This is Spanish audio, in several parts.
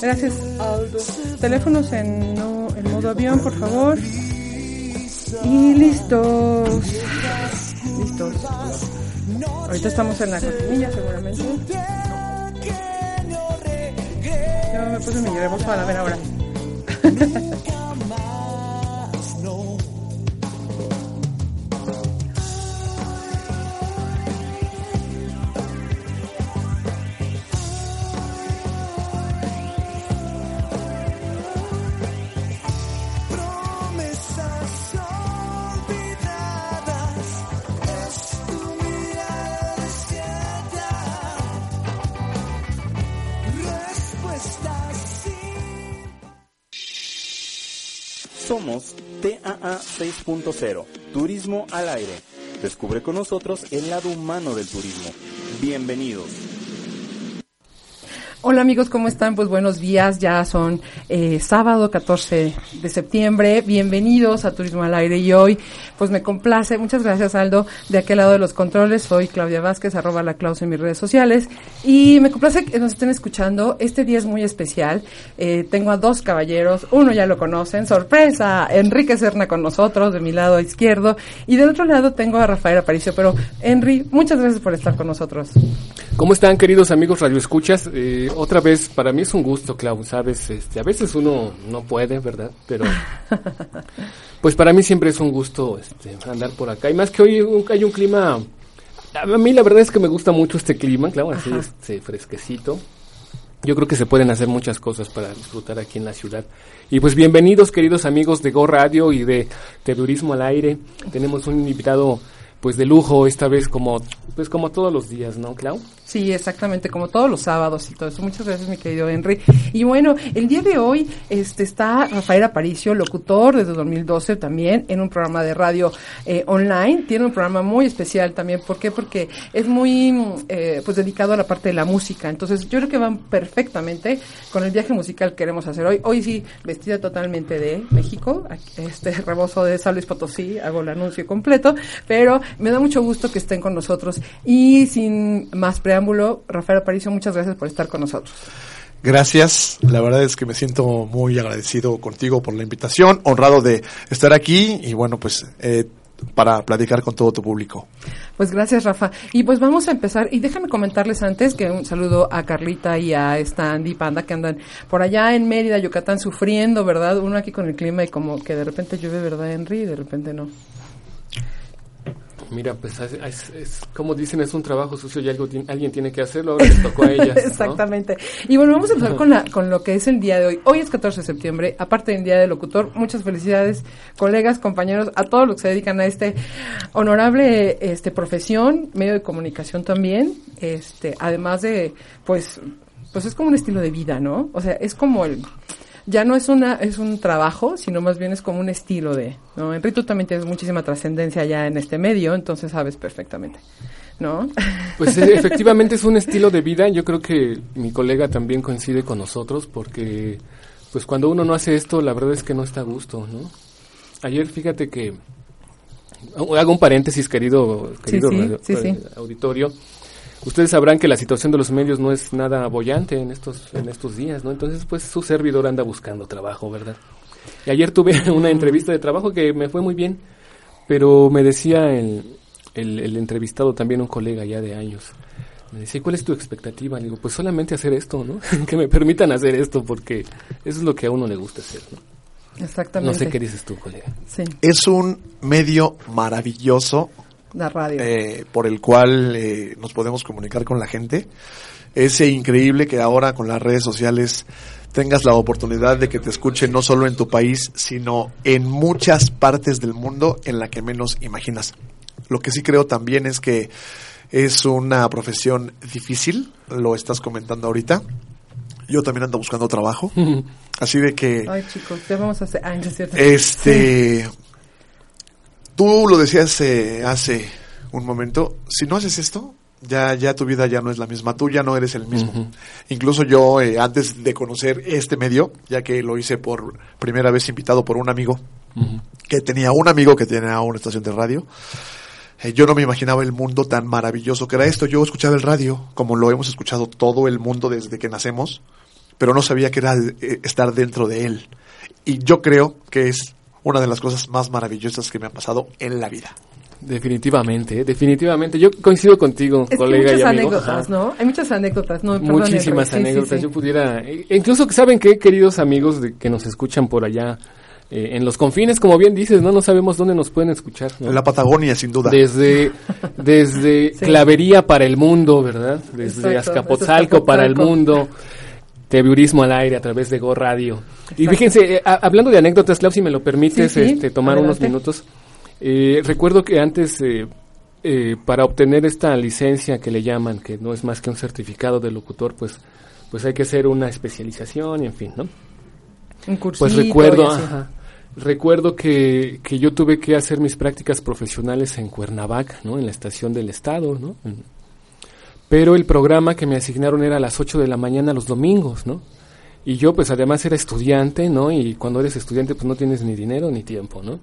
Gracias. Teléfonos en, no, en modo avión, por favor. Y listos. Listos. Ahorita estamos en la cortinilla, seguramente. Yo me puse mi rebozo a la ver ahora. TAA 6.0, Turismo al Aire. Descubre con nosotros el lado humano del turismo. Bienvenidos. Hola amigos, ¿cómo están? Pues buenos días, ya son eh, sábado 14 de septiembre, bienvenidos a Turismo al Aire y hoy pues me complace, muchas gracias Aldo, de aquel lado de los controles, soy Claudia Vázquez, arroba la Claus en mis redes sociales. Y me complace que nos estén escuchando, este día es muy especial, eh, tengo a dos caballeros, uno ya lo conocen, sorpresa, Enrique Serna con nosotros, de mi lado izquierdo. Y del otro lado tengo a Rafael Aparicio, pero Henry, muchas gracias por estar con nosotros. ¿Cómo están, queridos amigos radioescuchas? Eh, otra vez, para mí es un gusto, Clau, ¿sabes? Este, a veces uno no puede, ¿verdad? Pero, pues para mí siempre es un gusto este, andar por acá. Y más que hoy un- hay un clima... A mí la verdad es que me gusta mucho este clima, claro, así Ajá. este, fresquecito. Yo creo que se pueden hacer muchas cosas para disfrutar aquí en la ciudad. Y pues bienvenidos, queridos amigos de Go Radio y de Turismo al Aire. Tenemos un invitado pues de lujo esta vez como pues como todos los días, ¿no, Clau? Sí, exactamente, como todos los sábados y todo eso. Muchas gracias, mi querido Henry. Y bueno, el día de hoy este está Rafael Aparicio, locutor desde 2012 también en un programa de radio eh, online. Tiene un programa muy especial también. ¿Por qué? Porque es muy mm, eh, pues dedicado a la parte de la música. Entonces, yo creo que van perfectamente con el viaje musical que queremos hacer hoy. Hoy sí, vestida totalmente de México, este rebozo de San Luis Potosí, hago el anuncio completo, pero me da mucho gusto que estén con nosotros. Y sin más preámbulo, Rafael Aparicio, muchas gracias por estar con nosotros. Gracias, la verdad es que me siento muy agradecido contigo por la invitación, honrado de estar aquí y bueno, pues eh, para platicar con todo tu público. Pues gracias, Rafa. Y pues vamos a empezar. Y déjame comentarles antes que un saludo a Carlita y a esta Andy Panda que andan por allá en Mérida, Yucatán, sufriendo, ¿verdad? Uno aquí con el clima y como que de repente llueve, ¿verdad, Henry? Y de repente no. Mira, pues es, es- es- como dicen, es un trabajo sucio y algo alguien tiene que hacerlo, ahora les tocó a ellas. ¿no? Exactamente. Y bueno, vamos a empezar con, la, con lo que es el día de hoy. Hoy es 14 de septiembre, aparte del Día del Locutor. Muchas felicidades, colegas, compañeros, a todos los que se dedican a este honorable este profesión, medio de comunicación también. Este, además de, pues, pues es como un estilo de vida, ¿no? O sea, es como el ya no es una es un trabajo, sino más bien es como un estilo de, ¿no? Henry, tú también tienes muchísima trascendencia ya en este medio, entonces sabes perfectamente, ¿no? Pues eh, efectivamente es un estilo de vida. Yo creo que mi colega también coincide con nosotros porque, pues cuando uno no hace esto, la verdad es que no está a gusto, ¿no? Ayer, fíjate que hago un paréntesis, querido, querido sí, sí. eh, auditorio. Ustedes sabrán que la situación de los medios no es nada bollante en estos en estos días, ¿no? Entonces, pues su servidor anda buscando trabajo, ¿verdad? Y ayer tuve una entrevista de trabajo que me fue muy bien, pero me decía el, el, el entrevistado, también un colega ya de años, me decía, ¿cuál es tu expectativa? Le digo, pues solamente hacer esto, ¿no? que me permitan hacer esto, porque eso es lo que a uno le gusta hacer, ¿no? Exactamente. No sé qué dices tú, colega. Sí, Es un medio maravilloso la radio. eh, por el cual eh, nos podemos comunicar con la gente. Es increíble que ahora con las redes sociales tengas la oportunidad de que te escuchen no solo en tu país, sino en muchas partes del mundo en la que menos imaginas. Lo que sí creo también es que es una profesión difícil, lo estás comentando ahorita. Yo también ando buscando trabajo, así de que Ay, chicos, ya vamos a hacer. Ay, no es cierto. este. Tú lo decías eh, hace un momento. Si no haces esto, ya, ya tu vida ya no es la misma. Tú ya no eres el mismo. Incluso yo, eh, antes de conocer este medio, ya que lo hice por primera vez invitado por un amigo, que tenía un amigo que tenía una estación de radio. eh, yo no me imaginaba el mundo tan maravilloso que era esto. Yo escuchaba el radio, como lo hemos escuchado todo el mundo desde que nacemos, pero no sabía que era eh, estar dentro de él. Y yo creo que es una de las cosas más maravillosas que me han pasado en la vida. Definitivamente, ¿eh? definitivamente. Yo coincido contigo, Es que hay colega y muchas amigo. anécdotas, Ajá. ¿no? Hay muchas anécdotas, ¿no? Perdón, Muchísimas Henry. Sí, sí, anécdotas. sí. Yo pudiera, e incluso que saben que queridos amigos de, que nos escuchan por allá eh, en los confines, como bien dices, no, no sabemos dónde nos pueden escuchar. ¿no? En la Patagonia, sin duda. Desde, desde Sí. Clavería para el mundo, ¿verdad? Desde Exacto, Azcapotzalco para el mundo. Teorismo al aire a través de Go Radio. Y fíjense, eh, a- hablando de anécdotas, Clau, si me lo permites, Sí, sí, este, tomar unos minutos. Eh, recuerdo que antes, eh, para obtener esta licencia que le llaman, que no es más que un certificado de locutor, pues, pues hay que hacer una especialización y en fin, ¿no? Un cursito Pues recuerdo, ajá, recuerdo que, que yo tuve que hacer mis prácticas profesionales en Cuernavaca, ¿no? En la estación del estado, ¿no? En- Pero el programa que me asignaron era a las 8 de la mañana los domingos, ¿no? Y yo pues además era estudiante, ¿no? Y cuando eres estudiante pues no tienes ni dinero ni tiempo, ¿no?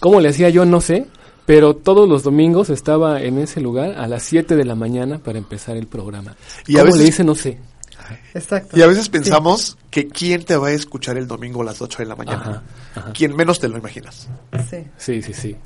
¿Cómo le hacía yo? No sé, pero todos los domingos estaba en ese lugar a las 7 de la mañana para empezar el programa. Y a ¿Cómo veces- le hice? No sé. Exacto. Y a veces pensamos que quién te va a escuchar el domingo a las 8 de la mañana. Ajá, ajá. Quien menos te lo imaginas. Sí. Sí, sí, sí.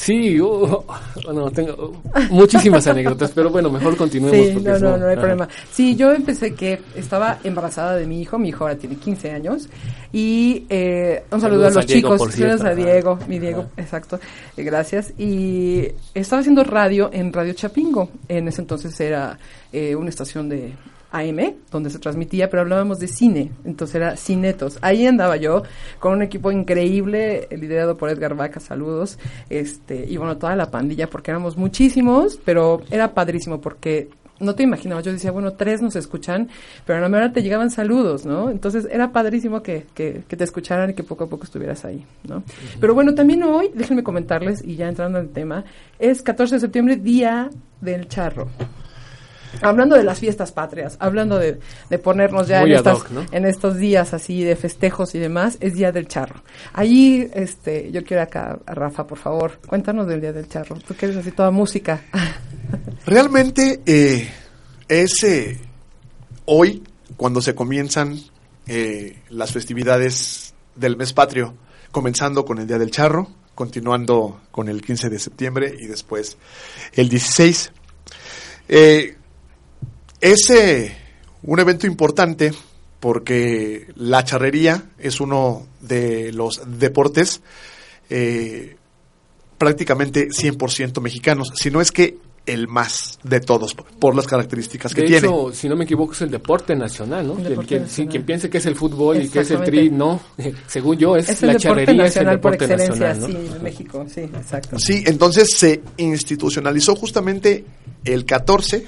Sí, uh, no, tengo muchísimas anécdotas, pero bueno, mejor continuemos. Sí, no, si no, no hay ajá. problema. Sí, yo empecé que estaba embarazada de mi hijo, mi hijo ahora tiene 15 años, y eh, un saludo Saludos a los a Diego, chicos, saludos a. Diego, mi Diego, exacto, eh, gracias. Y estaba haciendo radio en Radio Chapingo, en ese entonces era eh, una estación de AM, donde se transmitía, pero hablábamos de cine, entonces era Cinetos. Ahí andaba yo con un equipo increíble, liderado por Edgar Vaca, saludos, este, y bueno, toda la pandilla, porque éramos muchísimos, pero era padrísimo, porque no te imaginabas, yo decía, bueno, tres nos escuchan, pero a la mejor te llegaban saludos, ¿no? Entonces era padrísimo que, que, que te escucharan y que poco a poco estuvieras ahí, ¿no? Pero bueno, también hoy, déjenme comentarles, y ya entrando al tema, es 14 de septiembre, Día del Charro. Hablando de las fiestas patrias, hablando de, de ponernos ya en, estas, hoc, ¿no? en estos días así de festejos y demás, es Día del Charro. Allí, este, yo quiero acá a Rafa, por favor, cuéntanos del Día del Charro. Tú que eres así toda música. Realmente eh, es eh, hoy cuando se comienzan eh, las festividades del mes patrio, comenzando con el Día del Charro, continuando con el 15 de septiembre y después el 16. Eh, es eh, un evento importante porque la charrería es uno de los deportes eh, prácticamente 100% mexicanos, si no es que el más de todos, por las características que De tiene. hecho, si no me equivoco, es el deporte nacional, ¿no? El Quien, deporte sí, quien piense que es el fútbol y que es el tri, no. Según yo, es, la deporte charrería, es el nacional por deporte excelencia, nacional, ¿no? sí, en México, sí, exacto. Sí, entonces se institucionalizó justamente el 14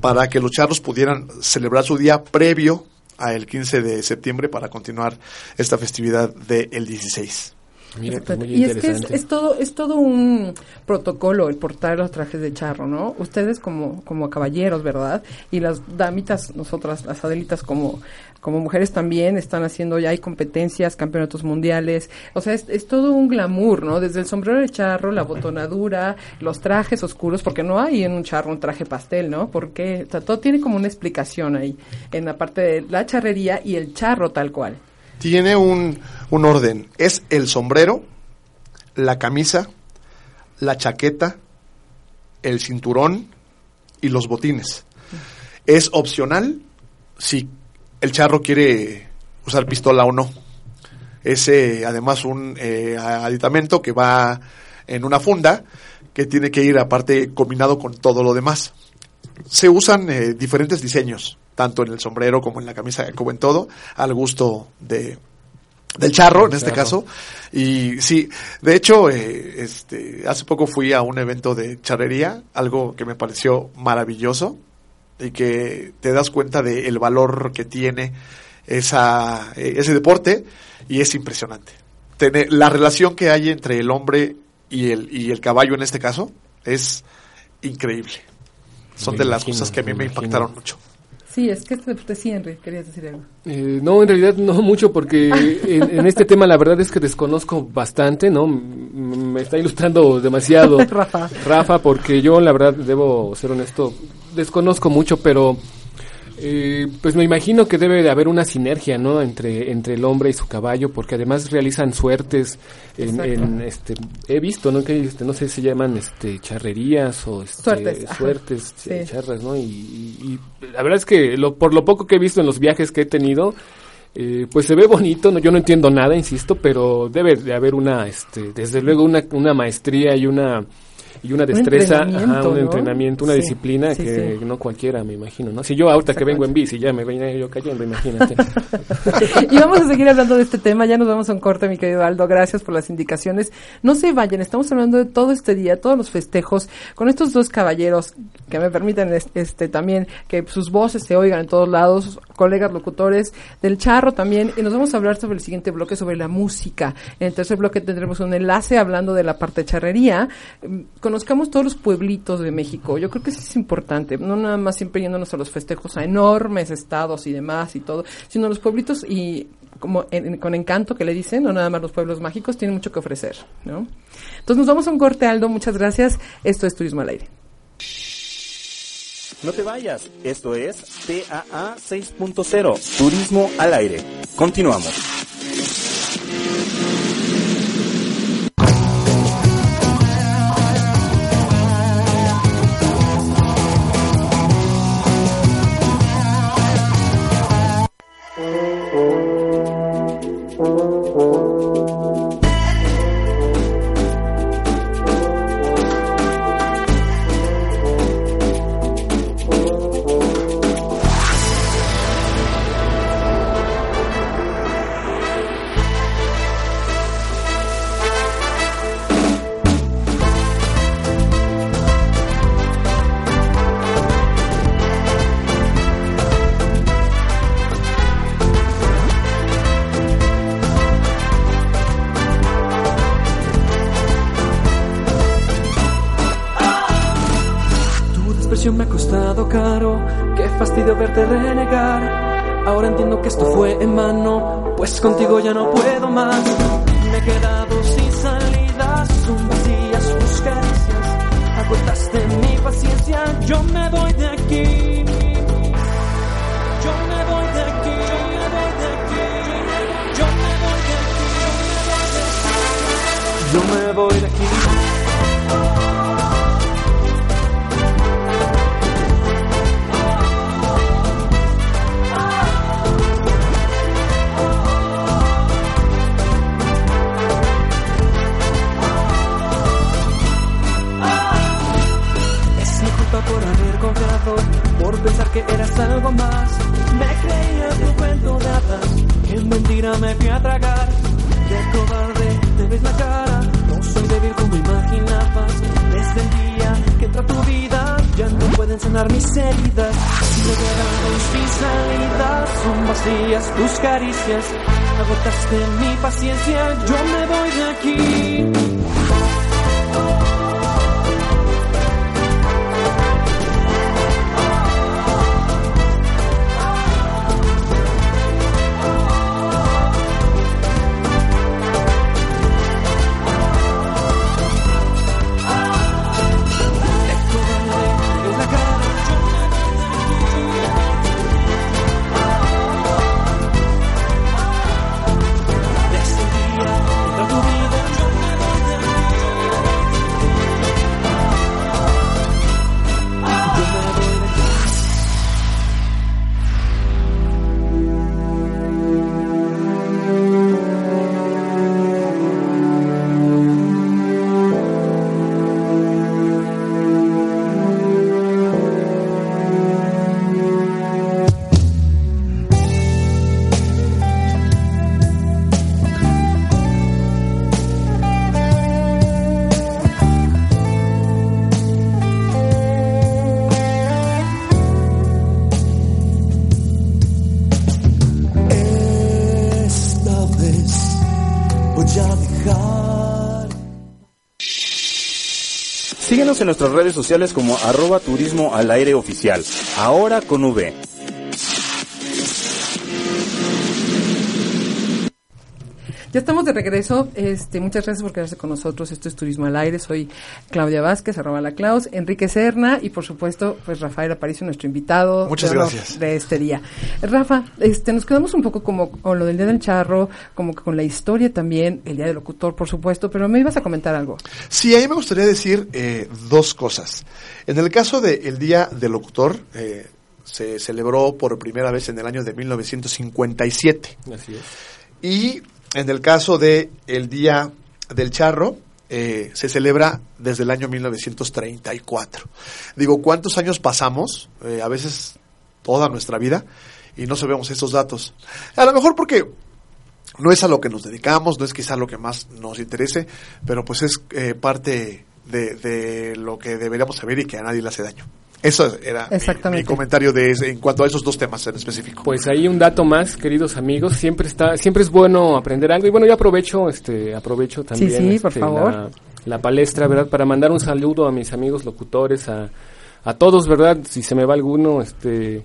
para que los charros pudieran celebrar su día previo al 15 de septiembre para continuar esta festividad del 16. Mira, pues, muy y es que es, es todo es todo un protocolo el portar los trajes de charro, ¿no? Ustedes como como caballeros, ¿verdad? Y las damitas, nosotras las adelitas como como mujeres también están haciendo ya hay competencias, campeonatos mundiales, o sea, es, es todo un glamour, ¿no? Desde el sombrero de charro, la botonadura, los trajes oscuros, porque no hay en un charro un traje pastel, ¿no? Porque o sea, todo tiene como una explicación ahí en la parte de la charrería y el charro tal cual. Tiene un, un orden. Es el sombrero, la camisa, la chaqueta, el cinturón y los botines. Es opcional si el charro quiere usar pistola o no. Es eh, además un eh, aditamento que va en una funda que tiene que ir aparte combinado con todo lo demás. Se usan eh, diferentes diseños, tanto en el sombrero como en la camisa, como en todo, al gusto de, del charro en este caso. Y sí, de hecho, eh, este, hace poco fui a un evento de charrería, algo que me pareció maravilloso y que te das cuenta del valor que tiene esa, eh, ese deporte y es impresionante. Tener, la relación que hay entre el hombre y el, y el caballo en este caso es increíble. Son Me de las imagino, cosas que a mí me impactaron mucho. Sí, es que sí, Henry, querías decir algo. Eh, no, en realidad no mucho, porque en, en este tema la verdad es que desconozco bastante, ¿no? M- Me está ilustrando demasiado Rafa. Rafa, porque yo la verdad debo ser honesto, desconozco mucho, pero Eh, pues me imagino que debe de haber una sinergia, ¿no? Entre, entre el hombre y su caballo, porque además realizan suertes en, en, este, he visto, ¿no? Que este, no sé si se llaman, este, charrerías o este, Suertes, suertes, Sí. eh, charras, ¿no? Y, y- y la verdad es que lo, por lo poco que he visto en los viajes que he tenido, eh, pues se ve bonito, ¿no? yo no entiendo nada, insisto, pero debe de haber una, este, desde luego una, una maestría y una y una destreza, entrenamiento, un ¿no? entrenamiento, una Sí, disciplina sí, que sí. no cualquiera, me imagino, ¿no? Si yo ahorita que vengo en bici ya me venía yo cayendo, imagínate. y vamos a seguir hablando de este tema. Ya nos vamos a un corte, mi querido Aldo. Gracias por las indicaciones. No se vayan. Estamos hablando de todo este día, todos los festejos, con estos dos caballeros que me permiten es- este también que sus voces se oigan en todos lados, colegas locutores del charro también. Y nos vamos a hablar sobre el siguiente bloque, sobre la música. En el tercer bloque tendremos un enlace hablando de la parte de charrería. Conozcamos todos los pueblitos de México. Yo creo que eso es importante. No nada más siempre yéndonos a los festejos a enormes estados y demás y todo, sino los pueblitos y como con encanto que le dicen, no nada más los pueblos mágicos, tienen mucho que ofrecer, ¿no? Entonces nos vamos a un corte, Aldo. Muchas gracias. Esto es Turismo al Aire. No te vayas, esto es TAA 6.0, Turismo al aire. Continuamos. Más. Me he quedado sin salidas, son vacías tus caricias. Agotaste mi paciencia. Yo me voy de aquí, yo me voy de aquí. Yo me voy de aquí, yo me voy de aquí. Yo me voy de aquí. Por pensar que eras algo más. Me creía tu cuento de que en mentira me fui a tragar. De cobarde te ves la cara, no soy débil como imaginabas. Desde el día que entró a tu vida, ya no pueden sanar mis heridas. Me he quedado sin salida, son vacías tus caricias. Agotaste mi paciencia, yo me voy de aquí. Nuestras redes sociales como arroba turismo al aire oficial, ahora con V. Ya estamos de regreso. Este, muchas gracias por quedarse con nosotros. Esto es Turismo al Aire. Soy Claudia Vázquez, arroba la Claus, Enrique Serna y por supuesto, pues Rafael Aparicio, nuestro invitado. Muchas de gracias. De este día. Rafa, este, nos quedamos un poco como con lo del Día del Charro, como que con la historia también, el Día del Locutor, por supuesto, pero me ibas a comentar algo. Sí, a mí me gustaría decir eh, dos cosas. En el caso del Día del Locutor, eh, se celebró por primera vez en el año de 1957. Así es. Y en el caso de el Día del Charro, eh, se celebra desde el año 1934. Digo, ¿cuántos años pasamos? Eh, a veces toda nuestra vida y no sabemos estos datos. A lo mejor porque no es a lo que nos dedicamos, no es quizá lo que más nos interese, pero pues es eh, parte de lo que deberíamos saber y que a nadie le hace daño. Eso era mi- Exactamente. mi, comentario de ese- en cuanto a esos dos temas en específico. Pues ahí un dato más, queridos amigos, siempre está, siempre es bueno aprender algo y bueno, yo aprovecho, este, aprovecho también sí, este, favor. La, la palestra, verdad, para mandar un saludo a mis amigos locutores, a, a todos, verdad, si se me va alguno, este,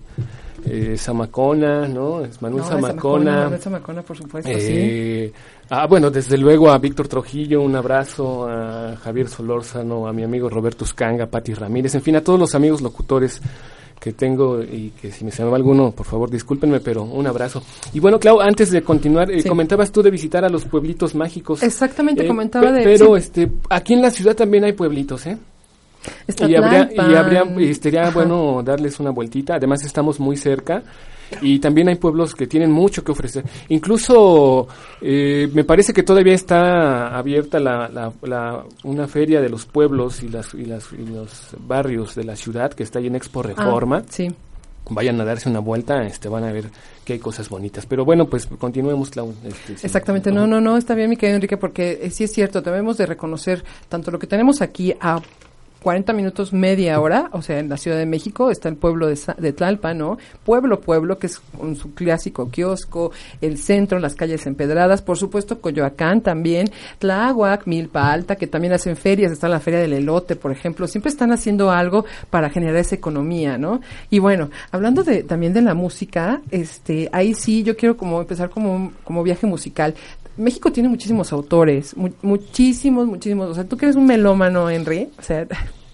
eh, Zamacona, ¿no? Es Manuel No, Zamacona. Manuel Zamacona, por supuesto, sí. Eh, ah, bueno, desde luego a Víctor Trujillo, un abrazo, a Javier Solórzano, a mi amigo Roberto Uscanga, Pati Ramírez, en fin, a todos los amigos locutores que tengo y que si me va alguno, por favor, discúlpenme, pero un abrazo. Y bueno, Clau, antes de continuar, eh, Sí. comentabas tú de visitar a los pueblitos mágicos. Exactamente, Eh, comentaba de- Pero sí. este, aquí en la ciudad también hay pueblitos, ¿eh? Y habría, y habría, y sería Ajá. bueno darles una vueltita. Además estamos muy cerca y también hay pueblos que tienen mucho que ofrecer. Incluso eh, me parece que todavía está abierta la, la, la- una feria de los pueblos y, las, y, las, y los barrios de la ciudad que está ahí en Expo Ah, Reforma. sí. Vayan a darse una vuelta, este, van a ver que hay cosas bonitas. Pero bueno, pues continuemos, Clau. este, sí. Exactamente, no, no, no, está bien mi querido Enrique, porque eh, sí es cierto, debemos de reconocer tanto lo que tenemos aquí a 40 minutos, media hora, o sea, en la Ciudad de México está el pueblo de, de Tlalpan, ¿no? Pueblo, pueblo, que es con su clásico kiosco, el centro, las calles empedradas, por supuesto Coyoacán también, Tláhuac, Milpa Alta, que también hacen ferias, está la Feria del Elote, por ejemplo, siempre están haciendo algo para generar esa economía, ¿no? Y bueno, hablando de, también de la música, este, ahí sí yo quiero como empezar como, como viaje musical. México tiene muchísimos autores, mu- muchísimos, muchísimos. O sea, tú que eres un melómano, Henry, o sea,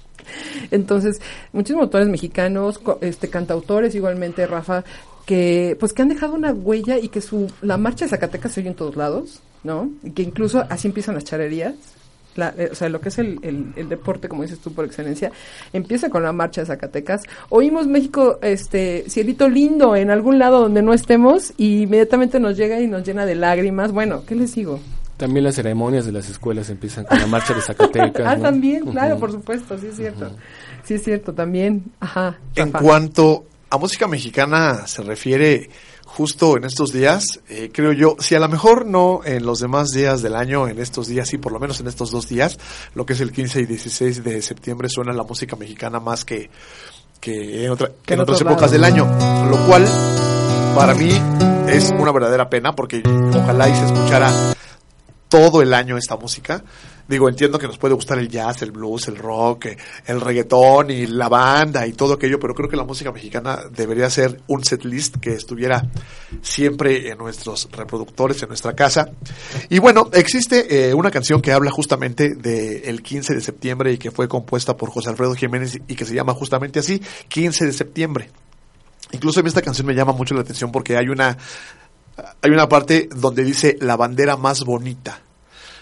entonces, muchísimos autores mexicanos, este, cantautores igualmente, Rafa, que pues que han dejado una huella y que su la marcha de Zacatecas se oye en todos lados, ¿no? Y que incluso así empiezan las charerías. La- eh, o sea, lo que es el, el- el deporte, como dices tú, por excelencia, empieza con la marcha de Zacatecas. Oímos México, este, cielito lindo en algún lado donde no estemos y inmediatamente nos llega y nos llena de lágrimas. Bueno, ¿qué les digo? También las ceremonias de las escuelas empiezan con la marcha de Zacatecas. ah, ¿no? también, claro, por supuesto, sí es cierto. Sí es cierto, también. Ajá. En Rafa. cuanto a música mexicana se refiere, justo en estos días, eh, creo yo, si a lo mejor no en los demás días del año, en estos días, sí, por lo menos en estos dos días, lo que es el 15 y 16 de septiembre, suena la música mexicana más que, que en, otra- Que en otras épocas del año, lo cual para mí es una verdadera pena porque ojalá y se escuchara todo el año esta música. Digo, entiendo que nos puede gustar el jazz, el blues, el rock, eh, el reggaetón y la banda y todo aquello, pero creo que la música mexicana debería ser un set list que estuviera siempre en nuestros reproductores, en nuestra casa. Y bueno, existe eh, una canción que habla justamente del 15 de septiembre y que fue compuesta por José Alfredo Jiménez y que se llama justamente así, 15 de septiembre. Incluso a mí esta canción me llama mucho la atención porque hay una hay una parte donde dice la bandera más bonita.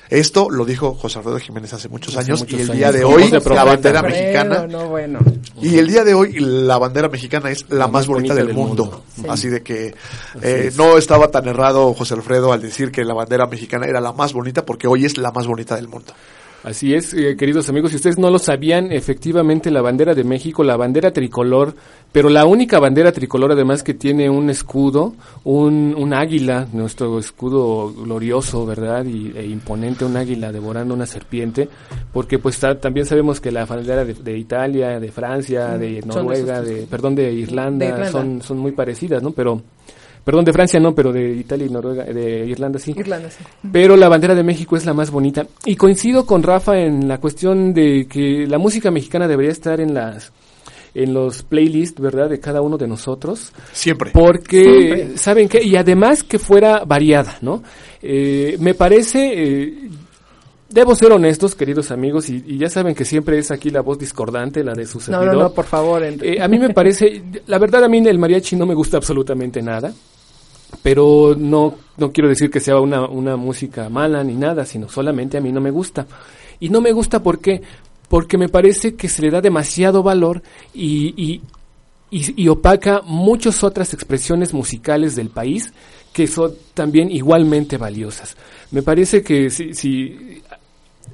Esto lo dijo José Alfredo Jiménez hace muchos Hace años muchos y el años. día de hoy de la bandera mexicana No, bueno. y el día de hoy la bandera mexicana es la, más bonita, del, mundo. Sí. Así de que Así eh, es. no estaba tan errado José Alfredo al decir que la bandera mexicana era la más bonita porque hoy es la más bonita del mundo. Así es, eh, queridos amigos, si ustedes no lo sabían, efectivamente la bandera de México, la bandera tricolor, pero la única bandera tricolor además que tiene un escudo, un, un águila, nuestro escudo glorioso, ¿verdad? Y, e imponente, un águila devorando una serpiente, porque pues ta- también sabemos que la bandera de, de Italia, de Francia, de Mm, son Noruega, de, perdón, de Irlanda, De Irlanda. Son, son muy parecidas, ¿no? Pero, perdón, de Francia no, pero de Italia y Noruega, de Irlanda sí Irlanda, sí. pero la bandera de México es la más bonita. Y coincido con Rafa en la cuestión de que la música mexicana debería estar en las en los playlists, ¿verdad? De cada uno de nosotros. Siempre. Porque, Siempre. ¿saben qué? Y además que fuera variada, ¿no? Eh, me parece, eh, debo ser honestos, queridos amigos, y, y ya saben que siempre es aquí la voz discordante, la de su servidor. no, no, por favor. Eh, a mí me parece, la verdad a mí el mariachi no me gusta absolutamente nada, pero no, no quiero decir que sea una, una música mala ni nada, sino solamente a mí no me gusta. Y no me gusta porque, porque me parece que se le da demasiado valor y, y, y, y opaca muchas otras expresiones musicales del país que son también igualmente valiosas. Me parece que si, si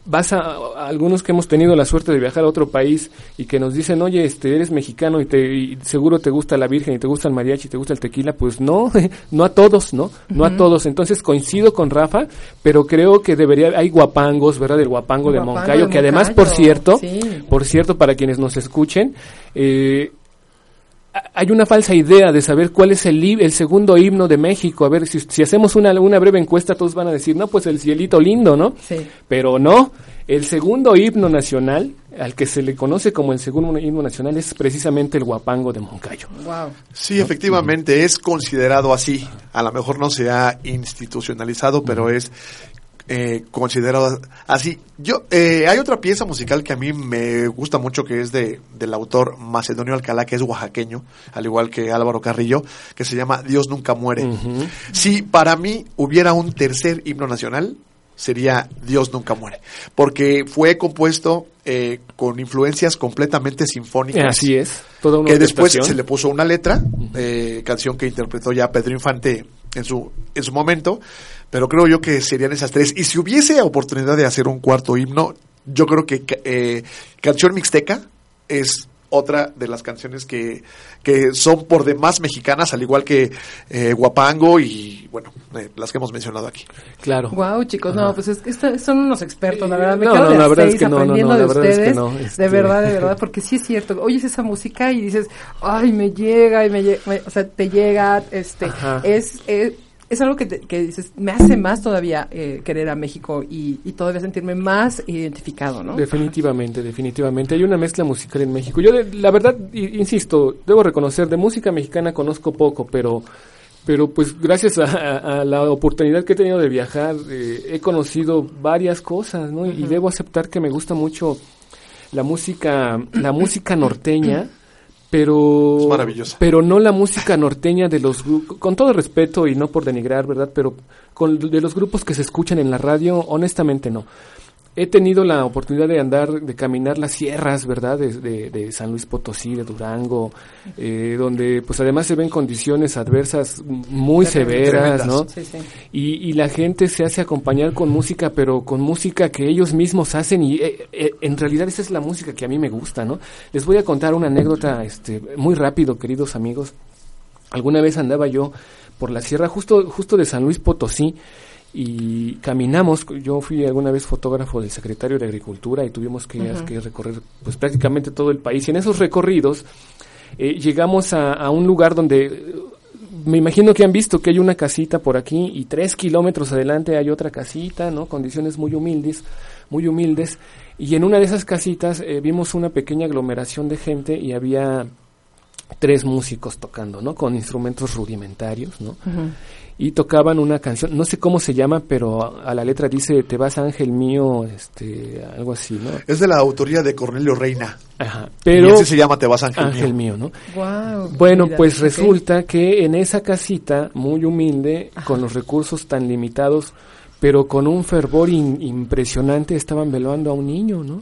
vas a, a algunos que hemos tenido la suerte de viajar a otro país y que nos dicen, oye, este, eres mexicano y, te, y seguro te gusta la Virgen y te gusta el mariachi y te gusta el tequila, pues no, no a todos, ¿no? No a todos. Entonces coincido con Rafa, pero creo que debería, hay guapangos, ¿verdad? El guapango de Guapango Moncayo, de que además, por cierto, sí. por cierto, para quienes nos escuchen, eh, hay una falsa idea de saber cuál es el, el segundo himno de México. A ver, si, si hacemos una, una breve encuesta, todos van a decir, no, pues el cielito lindo, ¿no? Sí. Pero no, el segundo himno nacional, al que se le conoce como el segundo himno nacional, es precisamente el guapango de Moncayo. Wow. Sí, efectivamente, es considerado así. A lo mejor no se ha institucionalizado, pero es eh, considerado así. Yo, eh, hay otra pieza musical que a mí me gusta mucho que es de, del autor Macedonio Alcalá, que es oaxaqueño, al igual que Álvaro Carrillo, que se llama Dios nunca muere. Si para mí hubiera un tercer himno nacional, sería Dios nunca muere, porque fue compuesto eh, con influencias completamente sinfónicas Así es, toda una que después se le puso una letra, eh, canción que interpretó ya Pedro Infante en su, en su momento, pero creo yo que serían esas tres. Y si hubiese oportunidad de hacer un cuarto himno, yo creo que ca- eh, Canción Mixteca es otra de las canciones que, que son por demás mexicanas, al igual que eh, Guapango y, bueno, eh, las que hemos mencionado aquí. Claro. Wow, chicos, no, pues es que son unos expertos, la verdad. Me No, quedo no, la a verdad es que no, no, no, aprendiendo la de verdad es que ustedes. no, De este- verdad, de verdad, porque sí es cierto. Oyes esa música y dices, ay, me llega, y me, lle- me- o sea, te llega, este, Ajá. es, es, es algo que, te- que dices, me hace más todavía eh, querer a México y, y todavía sentirme más identificado, ¿no? Definitivamente, definitivamente. Hay una mezcla musical en México. Yo, de- la verdad, insisto, debo reconocer, de música mexicana conozco poco, pero, pero pues gracias a, a- a la oportunidad que he tenido de viajar, eh, he conocido varias cosas, ¿no? Y debo aceptar que me gusta mucho la música, la música norteña. Pero, Es maravillosa. pero no la música norteña de los con todo respeto y no por denigrar, ¿verdad? Pero con, de los grupos que se escuchan en la radio, honestamente no. He tenido la oportunidad de andar, de caminar las sierras, ¿verdad? De, de- de San Luis Potosí, de Durango, eh, donde pues además se ven condiciones adversas muy severas. ¿no? Sí, sí. Y, y la gente se hace acompañar con música, pero con música que ellos mismos hacen y eh, eh, en realidad esa es la música que a mí me gusta, ¿no? Les voy a contar una anécdota este, muy rápido, queridos amigos. Alguna vez andaba yo por la sierra justo, justo de San Luis Potosí y caminamos, yo fui alguna vez fotógrafo del secretario de Agricultura y tuvimos que, que recorrer pues prácticamente todo el país y en esos recorridos eh, llegamos a, a un lugar donde eh, me imagino que han visto que hay una casita por aquí y tres kilómetros adelante hay otra casita, ¿no? Condiciones muy humildes, muy humildes. Y en una de esas casitas eh, vimos una pequeña aglomeración de gente y había tres músicos tocando, ¿no? Con instrumentos rudimentarios, ¿no? Y tocaban una canción, no sé cómo se llama, pero a, a la letra dice, te vas ángel mío, este, algo así, ¿no? Es de la autoría de Cornelio Reina. Ajá. y Pero ese se llama Te vas Ángel, ángel mío. mío, ¿no? Wow. Bueno, mira, pues resulta que en esa casita muy humilde, con los recursos tan limitados, pero con un fervor in- impresionante, estaban velando a un niño, ¿no?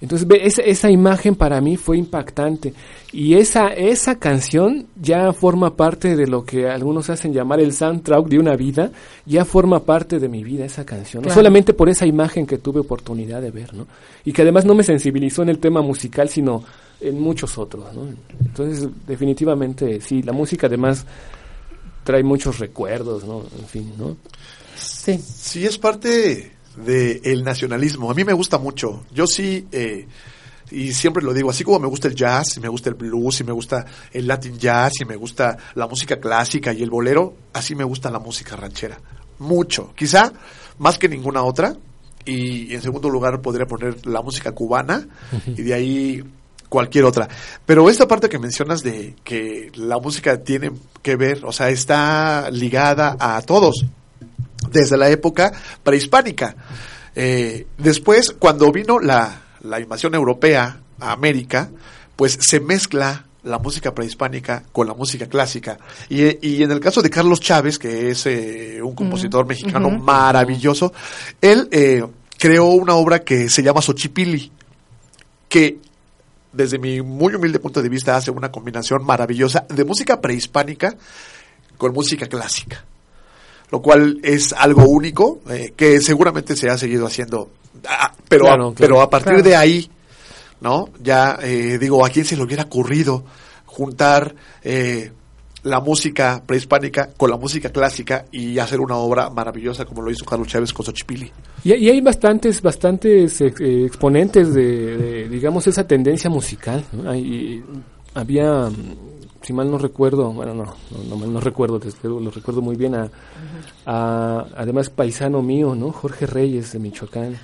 Entonces, ve, esa, esa imagen para mí fue impactante. Y esa, esa canción ya forma parte de lo que algunos hacen llamar el soundtrack de una vida, ya forma parte de mi vida esa canción. No solamente por esa imagen que tuve oportunidad de ver, ¿no? Y que además no me sensibilizó en el tema musical, sino en muchos otros, ¿no? Entonces, definitivamente, sí, la música además trae muchos recuerdos, ¿no? En fin, ¿no? Sí. Sí, es parte del nacionalismo. A mí me gusta mucho. Yo sí, eh, y siempre lo digo, así como me gusta el jazz, y me gusta el blues, y me gusta el latin jazz, y me gusta la música clásica y el bolero, así me gusta la música ranchera. Mucho. Quizá más que ninguna otra. Y en segundo lugar podría poner la música cubana, y de ahí cualquier otra. Pero esta parte que mencionas de que la música tiene que ver, o sea, está ligada a todos, desde la época prehispánica. Eh, después, cuando vino la, la invasión europea a América, pues se mezcla la música prehispánica con la música clásica. Y, y en el caso de Carlos Chávez, que es eh, un compositor mexicano maravilloso, él eh, creó una obra que se llama Xochipili, que desde mi muy humilde punto de vista hace una combinación maravillosa de música prehispánica con música clásica. Lo cual es algo único eh, que seguramente se ha seguido haciendo. Ah, pero, Claro, a, claro. pero a partir Claro. de ahí, ¿no? Ya eh, digo, ¿a quién se le hubiera ocurrido juntar eh, la música prehispánica con la música clásica y hacer una obra maravillosa como lo hizo Carlos Chávez con Xochipilli? Y, y hay bastantes, bastantes eh, eh, exponentes de, de, digamos, esa tendencia musical. ¿no? Hay- había, si mal no recuerdo, bueno, no, no, no mal no recuerdo, desde luego lo recuerdo muy bien, a, a- además paisano mío, ¿no? Jorge Reyes de Michoacán,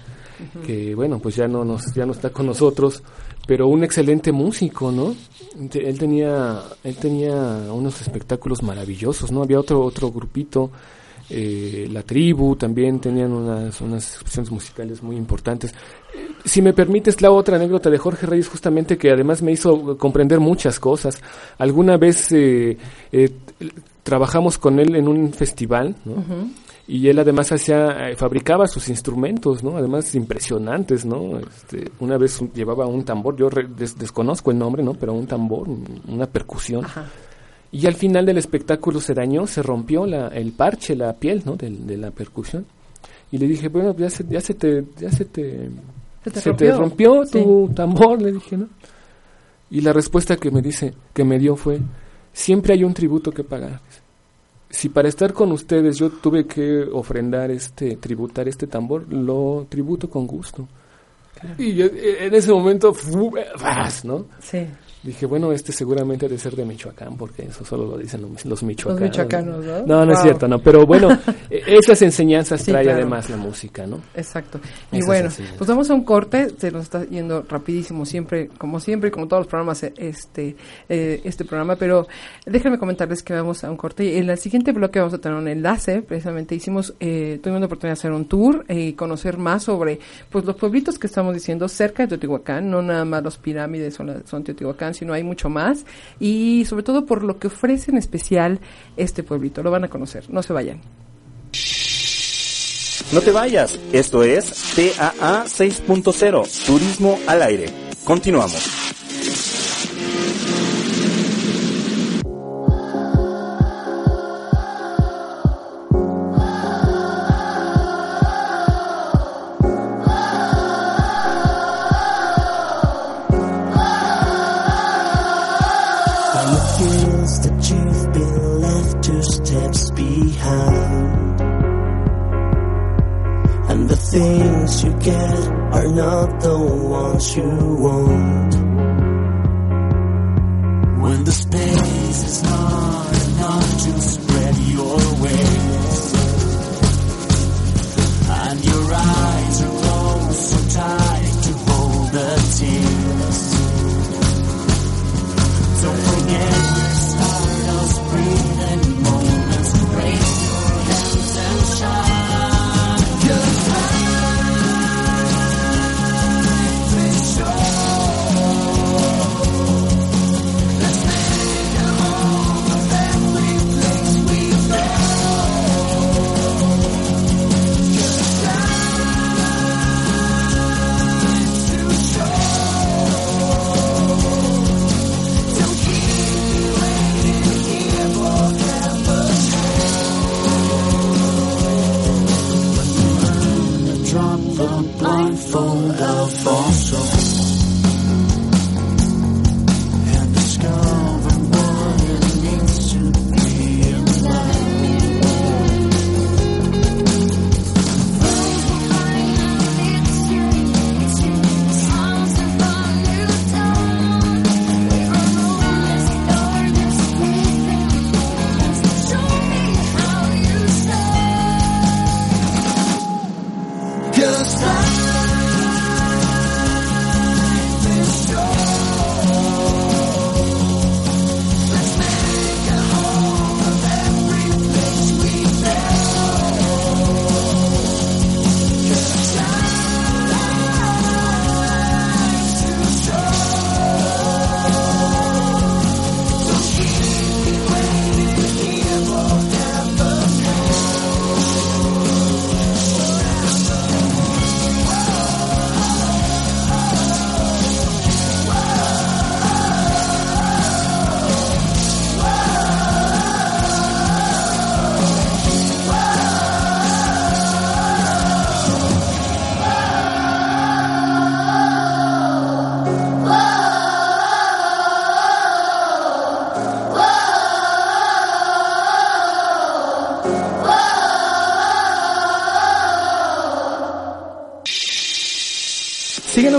que bueno, pues ya no, nos, ya no está con nosotros, pero un excelente músico, ¿no? Él tenía, él tenía unos espectáculos maravillosos, ¿no? Había otro, otro grupito, eh, La Tribu, también tenían unas, unas expresiones musicales muy importantes. Si me permites, la otra anécdota de Jorge Reyes, justamente que además me hizo comprender muchas cosas. Alguna vez eh, eh, trabajamos con él en un festival, ¿no? Y él además hacía, eh, fabricaba sus instrumentos, ¿no? Además impresionantes, ¿no? Este, una vez llevaba un tambor, yo re- des- desconozco el nombre, ¿no? Pero un tambor, un- una percusión. Ajá. Y al final del espectáculo se dañó, se rompió la, el parche, la piel, ¿no? De, la percusión. Y le dije, bueno, ya se, ya se te, ya se te, Se te se rompió. te rompió Sí. tu tambor, le dije, ¿no? Y la respuesta que me dice, que me dio fue, siempre hay un tributo que pagar. Si para estar con ustedes yo tuve que ofrendar este, tributar este tambor, lo tributo con gusto. Y yo, eh, en ese momento. ¿no? Sí. Dije, bueno, este seguramente ha de ser de Michoacán, porque eso solo lo dicen los, los michoacanos. michoacanos, ¿no? No, no es cierto, no. Pero bueno, eh, esas enseñanzas Sí, trae claro. además la música, ¿no? Exacto. Y bueno, así. pues vamos a un corte, se nos está yendo rapidísimo siempre, como siempre, como todos los programas, eh, este, eh, este programa, pero déjenme comentarles que vamos a un corte y en el siguiente bloque vamos a tener un enlace, precisamente hicimos, eh, tuvimos la oportunidad de hacer un tour eh, y conocer más sobre, pues los pueblitos que estamos diciendo cerca de Teotihuacán, no nada más los pirámides son, la- son Teotihuacán, sino hay mucho más y sobre todo por lo que ofrece en especial este pueblito, lo van a conocer, no se vayan. No te vayas, esto es TAA 6.0, Turismo al Aire. Continuamos. Things you get are not the ones you want. When the space is not enough to spread your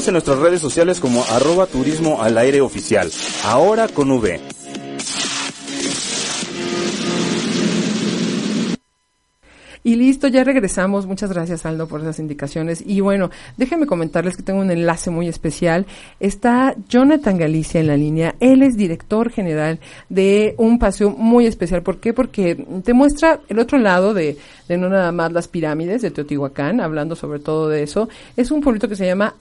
En nuestras redes sociales como arroba turismo al aire oficial. Ahora con V. Y listo, ya regresamos. Muchas gracias, Aldo, por esas indicaciones. Y bueno, déjenme comentarles que tengo un enlace muy especial. Está Jonathan Galicia en la línea. Él es director general de un paseo muy especial. ¿Por qué? Porque te muestra el otro lado de, de no nada más las pirámides de Teotihuacán, hablando sobre todo de eso. Es un pueblito que se llama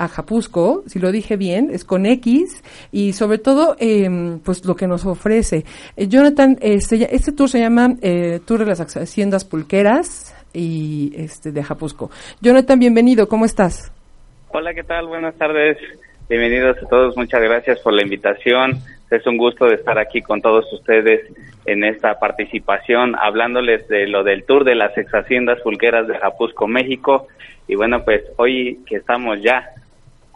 Ajapusco, si lo dije bien, es con X y sobre todo, eh, pues lo que nos ofrece. Eh, Jonathan, este, este tour se llama eh, Tour de las Haciendas Pulqueras y este de Ajapusco. Jonathan, bienvenido, ¿cómo estás? Hola, ¿qué tal? Buenas tardes. Bienvenidos a todos. Muchas gracias por la invitación. Es un gusto de estar aquí con todos ustedes en esta participación, hablándoles de lo del tour de las ex haciendas pulqueras de Japusco, México. Y bueno, pues hoy que estamos ya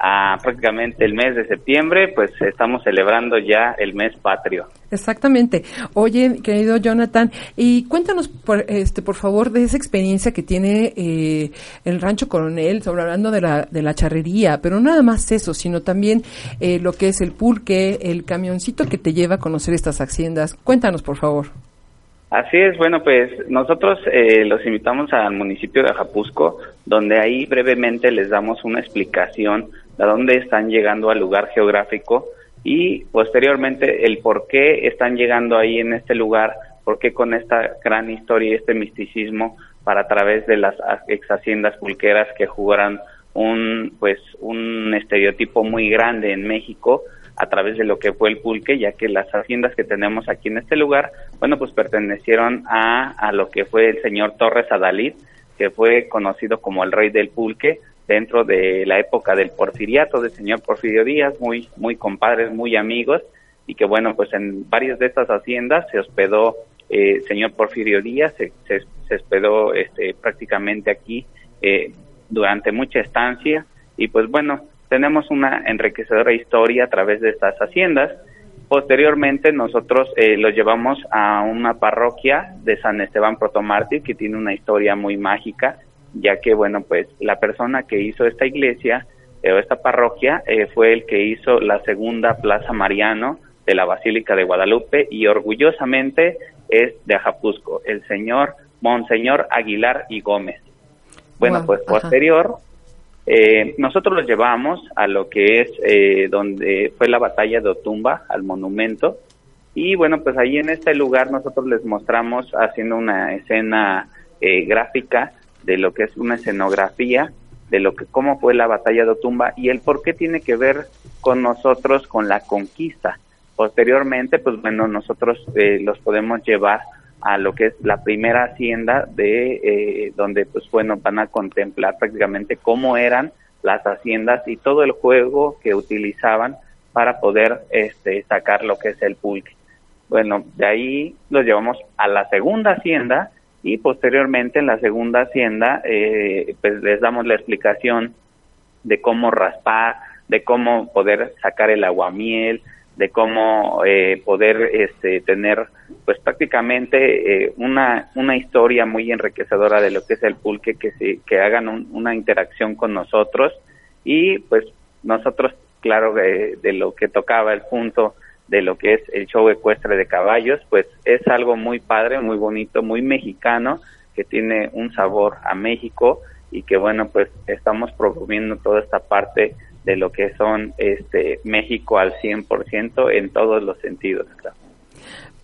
a prácticamente el mes de septiembre, pues estamos celebrando ya el mes patrio. Exactamente. Oye, querido Jonathan, y cuéntanos, por, este, por favor, de esa experiencia que tiene eh, el Rancho Coronel, sobre hablando de la, de la charrería, pero no nada más eso, sino también eh, lo que es el pulque, el camioncito que te lleva a conocer estas haciendas. Cuéntanos, por favor. Así es, bueno, pues nosotros eh, los invitamos al municipio de Ajapusco, donde ahí brevemente les damos una explicación de dónde están llegando al lugar geográfico y posteriormente el por qué están llegando ahí en este lugar, por qué con esta gran historia y este misticismo para a través de las ex haciendas pulqueras que jugaran un pues un estereotipo muy grande en México a través de lo que fue el pulque, ya que las haciendas que tenemos aquí en este lugar, bueno, pues pertenecieron a, a lo que fue el señor Torres Adalid, que fue conocido como el rey del pulque dentro de la época del porfiriato del señor Porfirio Díaz, muy, muy compadres, muy amigos, y que bueno, pues en varias de estas haciendas se hospedó eh, señor Porfirio Díaz, se, se, se hospedó este, prácticamente aquí eh, durante mucha estancia, y pues bueno, tenemos una enriquecedora historia a través de estas haciendas. Posteriormente nosotros eh, los llevamos a una parroquia de San Esteban Protomártir que tiene una historia muy mágica, ya que bueno pues la persona que hizo esta iglesia eh, o esta parroquia eh, fue el que hizo la segunda Plaza Mariano de la Basílica de Guadalupe y orgullosamente es de Ajapusco, el señor Monseñor Aguilar y Gómez. Bueno, Wow, pues ajá. posterior eh, nosotros los llevamos a lo que es eh, donde fue la batalla de Otumba, al monumento. Y bueno, pues ahí en este lugar nosotros les mostramos haciendo una escena eh, gráfica de lo que es una escenografía de lo que cómo fue la batalla de Otumba y el por qué tiene que ver con nosotros con la conquista. Posteriormente, pues bueno, nosotros eh, los podemos llevar a lo que es la primera hacienda de eh, donde pues bueno van a contemplar prácticamente cómo eran las haciendas y todo el juego que utilizaban para poder este sacar lo que es el pulque. Bueno, de ahí los llevamos a la segunda hacienda y posteriormente en la segunda hacienda eh, pues les damos la explicación de cómo raspar, de cómo poder sacar el aguamiel, de cómo eh, poder este, tener pues prácticamente eh, una, una historia muy enriquecedora de lo que es el pulque, que, se, que hagan un- una interacción con nosotros. Y pues nosotros, claro, de, de lo que tocaba el punto de lo que es el show ecuestre de caballos, pues es algo muy padre, muy bonito, muy mexicano, que tiene un sabor a México y que bueno, pues estamos promoviendo toda esta parte de lo que son este México al 100% en todos los sentidos.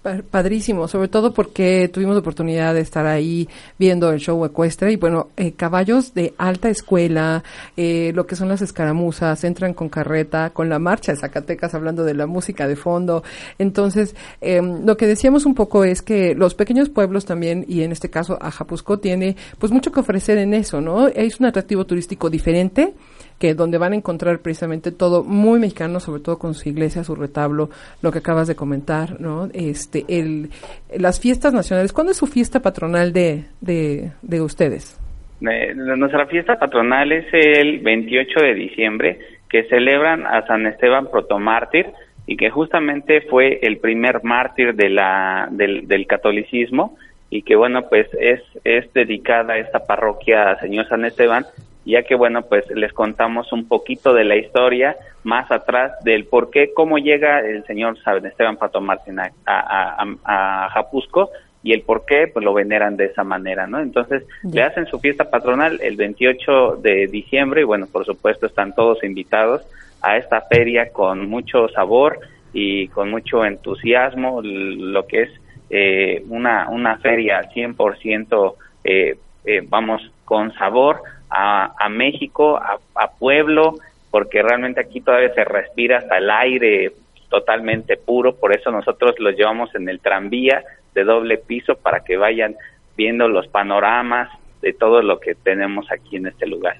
Pa- Padrísimo, sobre todo porque tuvimos la oportunidad de estar ahí viendo el show ecuestre y bueno, eh, caballos de alta escuela, eh, lo que son las escaramuzas, entran con carreta, con la marcha de Zacatecas hablando de la música de fondo. Entonces, eh, lo que decíamos un poco es que los pequeños pueblos también, y en este caso Ajapusco, tiene pues mucho que ofrecer en eso, ¿no? Es un atractivo turístico diferente que donde van a encontrar precisamente todo muy mexicano, sobre todo con su iglesia, su retablo, lo que acabas de comentar, ¿no? Este, el, las fiestas nacionales. ¿Cuándo es su fiesta patronal de, de, de ustedes? Eh, nuestra fiesta patronal es el 28 de diciembre, que celebran a San Esteban Protomártir y que justamente fue el primer mártir de la, del, del catolicismo y que bueno, pues es, es dedicada esta parroquia a Señor San Esteban ya que bueno, pues les contamos un poquito de la historia más atrás del por qué, cómo llega el señor San Esteban Pato Martín a, a, a, a Japusco y el por qué pues lo veneran de esa manera, ¿no? Entonces le hacen su fiesta patronal el 28 de diciembre y bueno, por supuesto están todos invitados a esta feria con mucho sabor y con mucho entusiasmo, lo que es eh, una, una feria 100% eh, eh, vamos con sabor a, a México, a, a pueblo, porque realmente aquí todavía se respira hasta el aire totalmente puro, por eso nosotros los llevamos en el tranvía de doble piso para que vayan viendo los panoramas de todo lo que tenemos aquí en este lugar.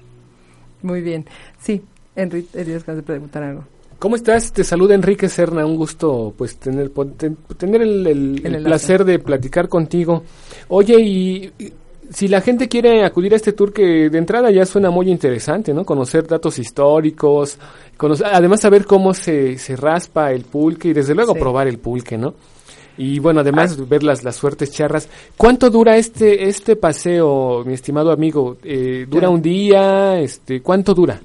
Muy bien. Sí, Enrique, querías de preguntar algo. ¿Cómo estás? Te saluda Enrique Serna, un gusto pues tener tener el, el- El el enlace. placer de platicar contigo. Oye, y y si la gente quiere acudir a este tour que de entrada ya suena muy interesante, ¿no? Conocer datos históricos, conocer, además saber cómo se, se raspa el pulque y desde luego Sí. probar el pulque, ¿no? Y bueno, además ver las, las suertes charras. ¿Cuánto dura este este paseo, mi estimado amigo? Eh, ¿Dura un día? Este, ¿Cuánto dura?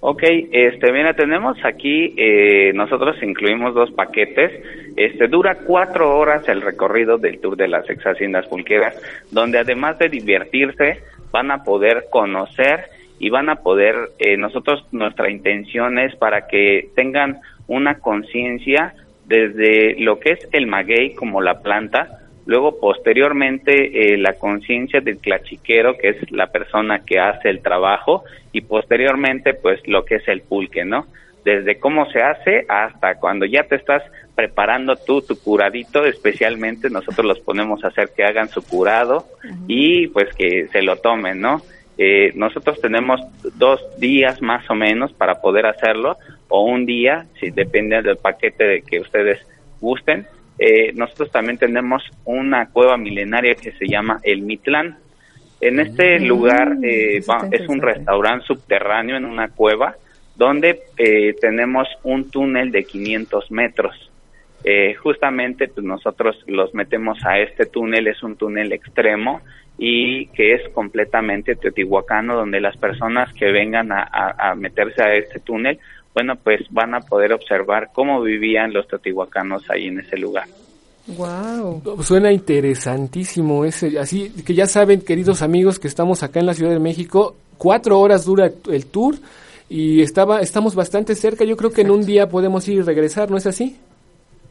Ok, este, mira, tenemos aquí, eh, nosotros incluimos dos paquetes. Este dura cuatro horas el recorrido del tour de las ex haciendas pulqueras, donde además de divertirse, van a poder conocer y van a poder, eh, nosotros, nuestra intención es para que tengan una conciencia desde lo que es el maguey como la planta, luego posteriormente eh, la conciencia del clachiquero, que es la persona que hace el trabajo, y posteriormente pues lo que es el pulque, ¿no? Desde cómo se hace hasta cuando ya te estás preparando tú tu curadito, especialmente nosotros los ponemos a hacer que hagan su curado y pues que se lo tomen, ¿no? Eh, nosotros tenemos dos días más o menos para poder hacerlo, o un día, si depende del paquete de que ustedes gusten. Eh, nosotros también tenemos una cueva milenaria que se llama El Mitlán. En este lugar eh, va- es un restaurante subterráneo en una cueva donde eh, tenemos un túnel de 500 metros. Eh, justamente pues nosotros los metemos a este túnel, es un túnel extremo y que es completamente teotihuacano, donde las personas que vengan a, a- a meterse a este túnel, bueno, pues van a poder observar cómo vivían los teotihuacanos ahí en ese lugar. Wow. Suena interesantísimo ese, así que ya saben, queridos amigos, que estamos acá en la Ciudad de México, cuatro horas dura el tour y estaba, estamos bastante cerca. Yo creo que en un día podemos ir y regresar, ¿no es así?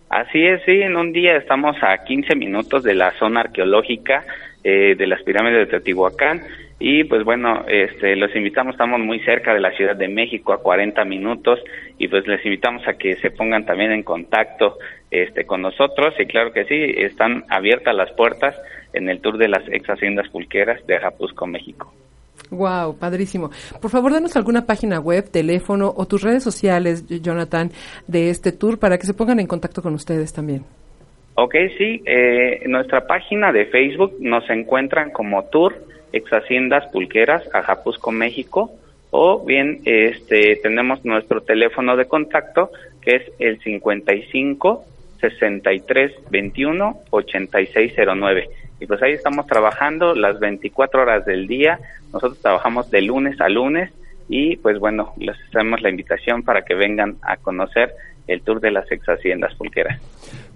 Así es, sí, en un día estamos a 15 minutos de la zona arqueológica eh, de las pirámides de Teotihuacán y pues bueno, este, los invitamos, estamos muy cerca de la Ciudad de México, a 40 minutos y pues les invitamos a que se pongan también en contacto este, con nosotros y claro que sí, están abiertas las puertas en el tour de las ex haciendas pulqueras de Ajapusco, México. Wow, padrísimo. Por favor, danos alguna página web, teléfono o tus redes sociales, Jonathan, de este tour para que se pongan en contacto con ustedes también. Ok, sí, eh, nuestra página de Facebook nos encuentran como Tour Ex Haciendas Pulqueras, Ajapusco, México, o bien este tenemos nuestro teléfono de contacto que es el 55 63 21 8609. Y pues ahí estamos trabajando las 24 horas del día. Nosotros trabajamos de lunes a lunes y pues bueno, les hacemos la invitación para que vengan a conocer el tour de las ex haciendas pulqueras.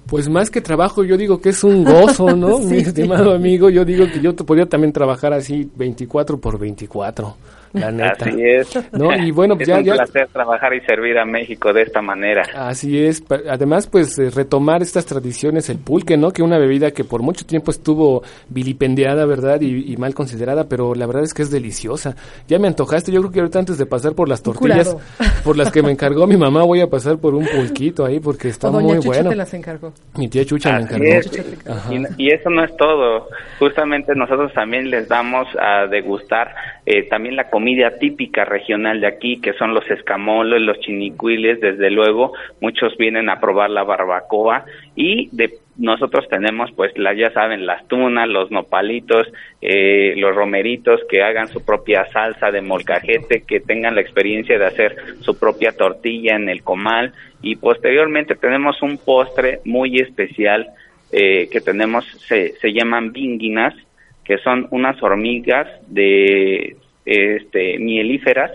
Pues más que trabajo, yo digo que es un gozo, ¿no? Sí. Mi estimado amigo, yo digo que yo te podría también trabajar así 24 por 24, la neta. Así es. ¿No? Y bueno, es ya- un ya- placer trabajar y servir a México de esta manera. Así es. Además, pues eh, retomar estas tradiciones, el pulque, ¿no? Que una bebida que por mucho tiempo estuvo vilipendiada, ¿verdad? Y, y mal considerada, pero la verdad es que es deliciosa. Ya me antojaste, yo creo que ahorita antes de pasar por las tortillas, curado. por las que me encargó mi mamá, voy a pasar por un pulquito ahí porque está o Doña muy Chucha bueno. te las encargó. Mi tía Chucha me encargó. es. Y, y eso no es todo. Justamente nosotros también les damos a degustar eh, también la comida típica regional de aquí, que son los escamoles, los chinicuiles, desde luego. Muchos vienen a probar la barbacoa y de nosotros tenemos, pues, la, ya saben, las tunas, los nopalitos, eh, los romeritos que hagan su propia salsa de molcajete, que tengan la experiencia de hacer su propia tortilla en el comal y posteriormente tenemos un postre muy especial eh, que tenemos, se, se llaman binguinas, que son unas hormigas de este, mielíferas,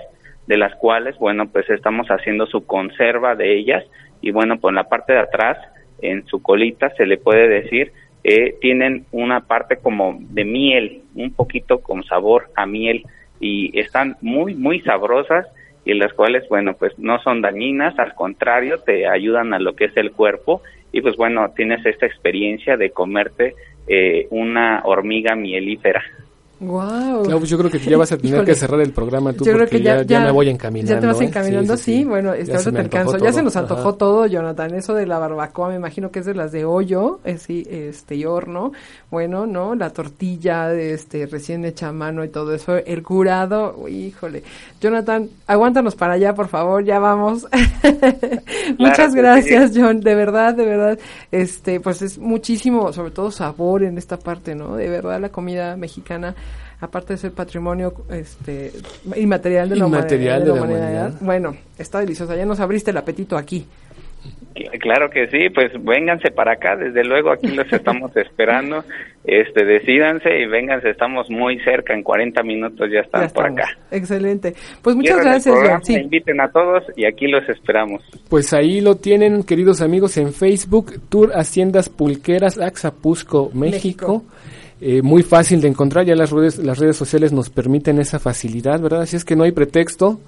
de las cuales, bueno, pues estamos haciendo su conserva de ellas. Y bueno, por la parte de atrás, en su colita, se le puede decir, eh, tienen una parte como de miel, un poquito con sabor a miel. Y están muy, muy sabrosas y las cuales, bueno, pues no son dañinas, al contrario, te ayudan a lo que es el cuerpo. Y pues bueno, tienes esta experiencia de comerte eh, una hormiga mielífera. Wow. Clau, pues yo creo que ya vas a tener Híjole. que cerrar el programa tú Yo creo porque que ya, ya, ya me voy encaminando. Ya te vas ¿eh? encaminando, sí. Bueno, este, me te alcanzo. Ya se nos antojó Ajá. todo, Jonathan. Eso de la barbacoa, me imagino que es de las de hoyo, eh, sí, este, y horno. Bueno, ¿no? La tortilla, de este, recién hecha a mano y todo eso. El curado, híjole. Jonathan, aguántanos para allá, por favor, ya vamos. Muchas gracias, John. De verdad, de verdad. Este, pues es muchísimo, sobre todo sabor en esta parte, ¿no? De verdad, la comida mexicana aparte de ser patrimonio este inmaterial de la, Inmaterial de la humanidad. Bueno, está deliciosa. Ya nos abriste el apetito aquí. Claro que sí, pues vénganse para acá, desde luego aquí los estamos esperando, este, decídanse y vénganse, estamos muy cerca, en 40 minutos ya están Ya por acá. Excelente. Pues muchas gracias, programa. Sí. Inviten a todos y aquí los esperamos. Pues ahí lo tienen, queridos amigos, en Facebook, Tour Haciendas Pulqueras, Axapusco, México. México. Eh, muy fácil de encontrar, ya las redes, las redes sociales nos permiten esa facilidad, ¿verdad? Así es que no hay pretexto,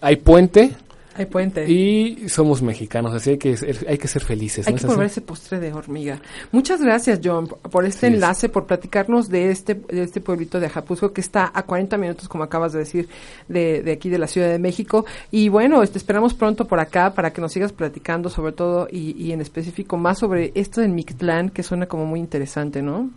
hay puente Hay puente. y somos mexicanos, así hay que ser, hay que ser felices. Hay ¿no que probar ese postre de hormiga. Muchas gracias, John, por este Sí, enlace, por platicarnos de este, de este pueblito de Ajapuzco que está a 40 minutos, como acabas de decir, de, de aquí de la Ciudad de México. Y bueno, este, esperamos pronto por acá para que nos sigas platicando sobre todo y, y en específico más sobre esto del Mictlán, que suena como muy interesante, ¿no?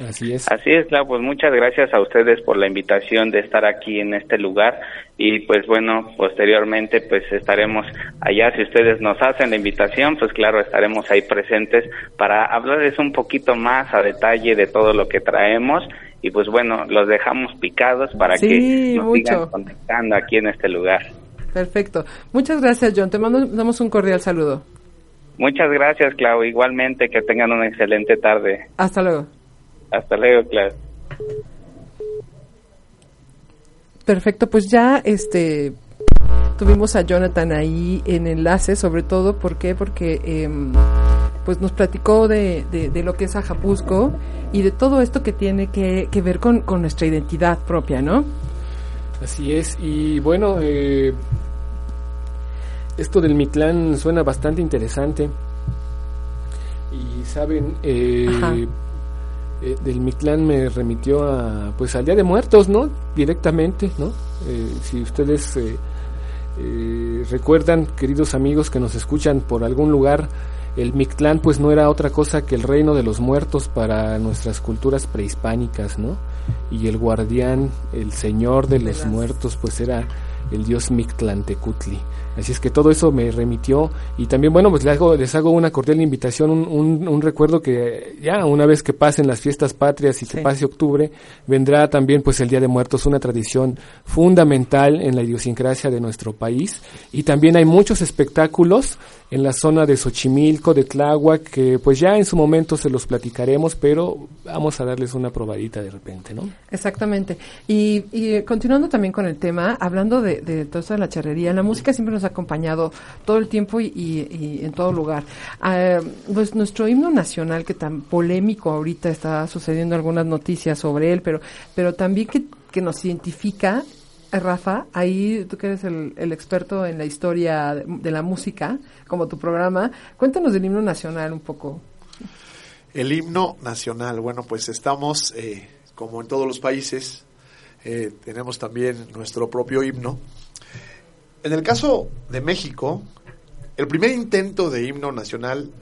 Así es. Así es, Clau, pues muchas gracias a ustedes por la invitación de estar aquí en este lugar y pues bueno, posteriormente pues estaremos allá, si ustedes nos hacen la invitación, pues claro, estaremos ahí presentes para hablarles un poquito más a detalle de todo lo que traemos y pues bueno, los dejamos picados para Sí, que nos sigan mucho. conectando aquí en este lugar. Perfecto. Muchas gracias, John. Te mando, damos un cordial saludo. Muchas gracias, Clau, igualmente que tengan una excelente tarde. Hasta luego. Hasta luego, Clau. Perfecto, pues ya este tuvimos a Jonathan ahí en enlace, sobre todo, ¿por qué? Porque em, pues nos platicó de, de, de lo que es Ajapusco y de todo esto que tiene que, que ver con, con nuestra identidad propia, ¿no? Así es, y bueno, eh, esto del Mictlán suena bastante interesante. Y saben, eh. Eh, del Mictlán me remitió a, pues al Día de Muertos, ¿no? Directamente, ¿no? Eh, si ustedes eh, eh, recuerdan, queridos amigos que nos escuchan por algún lugar, el Mictlán pues no era otra cosa que el reino de los muertos para nuestras culturas prehispánicas, ¿no? Y el guardián, el señor de los muertos pues era el dios Mictlantecutli. Así es que todo eso me remitió y también, bueno, pues les hago, les hago una cordial invitación, un, un, un recuerdo que ya una vez que pasen las fiestas patrias y que Sí. pase octubre, vendrá también pues el Día de Muertos, una tradición fundamental en la idiosincrasia de nuestro país y también hay muchos espectáculos en la zona de Xochimilco, de Tláhuac, que pues ya en su momento se los platicaremos, pero vamos a darles una probadita de repente, ¿no? Exactamente. Y, y continuando también con el tema, hablando de, de toda esta la charrería, la música siempre nos ha acompañado todo el tiempo y, y- en todo lugar. Ah, pues nuestro himno nacional, que tan polémico ahorita está sucediendo algunas noticias sobre él, pero, pero también que, que nos identifica, Rafa, ahí tú que eres el, el experto en la historia de, de la música, como tu programa, cuéntanos del himno nacional un poco. El himno nacional, bueno, pues estamos, eh, como en todos los países, eh, tenemos también nuestro propio himno. En el caso de México, el primer intento de himno nacional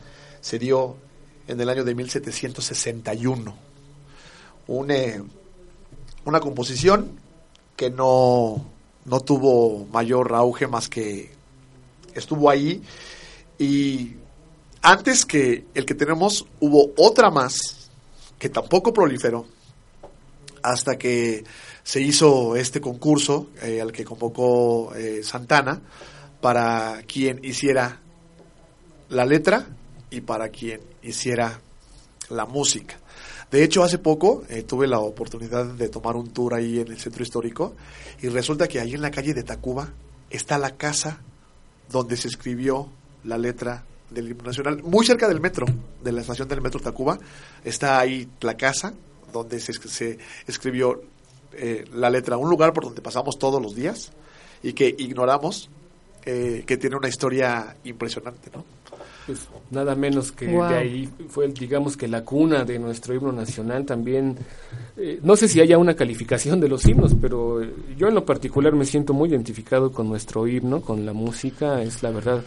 se dio en el año de 1761. Un, eh, una composición que no, no tuvo mayor auge más que estuvo ahí y antes que el que tenemos hubo otra más que tampoco proliferó hasta que se hizo este concurso eh, al que convocó eh, Santana para quien hiciera la letra y para quien hiciera la música. De hecho, hace poco eh, tuve la oportunidad de tomar un tour ahí en el centro histórico y resulta que ahí en la calle de Tacuba está la casa donde se escribió la letra del himno nacional, muy cerca del metro, de la estación del metro Tacuba, está ahí la casa donde se, se escribió eh, la letra, un lugar por donde pasamos todos los días y que ignoramos, eh, que tiene una historia impresionante, ¿no? Pues nada menos que de ahí fue, digamos que la cuna de nuestro himno nacional también. eh, no sé si haya una calificación de los himnos, pero eh, yo en lo particular me siento muy identificado con nuestro himno, con la música, es la verdad.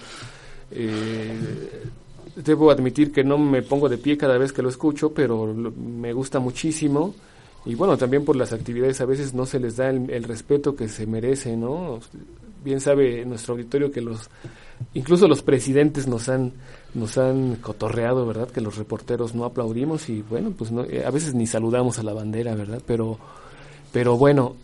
eh, debo admitir que no me pongo de pie cada vez que lo escucho, pero lo- me gusta muchísimo. Y bueno, también por las actividades a veces no se les da el, respeto que se merece, ¿no? Bien sabe nuestro auditorio que los incluso los presidentes nos han nos han cotorreado, ¿verdad? Que los reporteros no aplaudimos y bueno, pues no, eh, a veces ni saludamos a la bandera, ¿verdad? Pero pero bueno,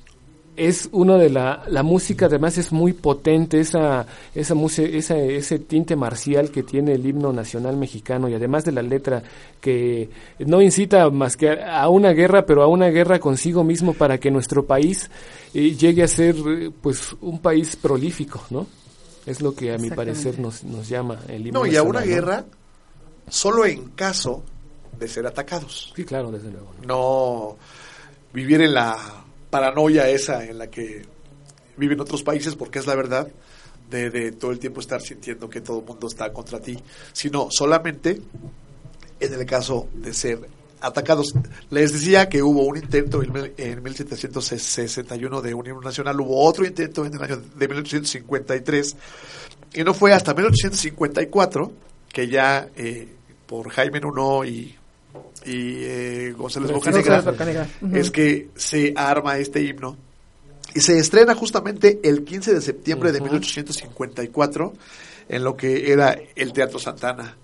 es uno de la, la música además es muy potente esa esa música esa, ese tinte marcial que tiene el himno nacional mexicano y además de la letra que no incita más que a, a una guerra pero a una guerra consigo mismo para que nuestro país eh, llegue a ser pues un país prolífico no es lo que a mi parecer nos, nos llama el himno No, y a una guerra solo en caso de ser atacados. sí claro desde luego ¿no? no vivir en la paranoia esa en la que viven otros países, porque es la verdad, de, de todo el tiempo estar sintiendo que todo el mundo está contra ti, sino solamente en el caso de ser atacados. Les decía que hubo un intento en, mil- en 1761 de un himno nacional, hubo otro intento en el año de 1853, y no fue hasta 1854 que ya eh, por Jaime Nuno y, y eh, González Bocanegra es que se arma este himno y se estrena justamente el 15 de septiembre de Ujú. 1854 en lo que era el Teatro Santana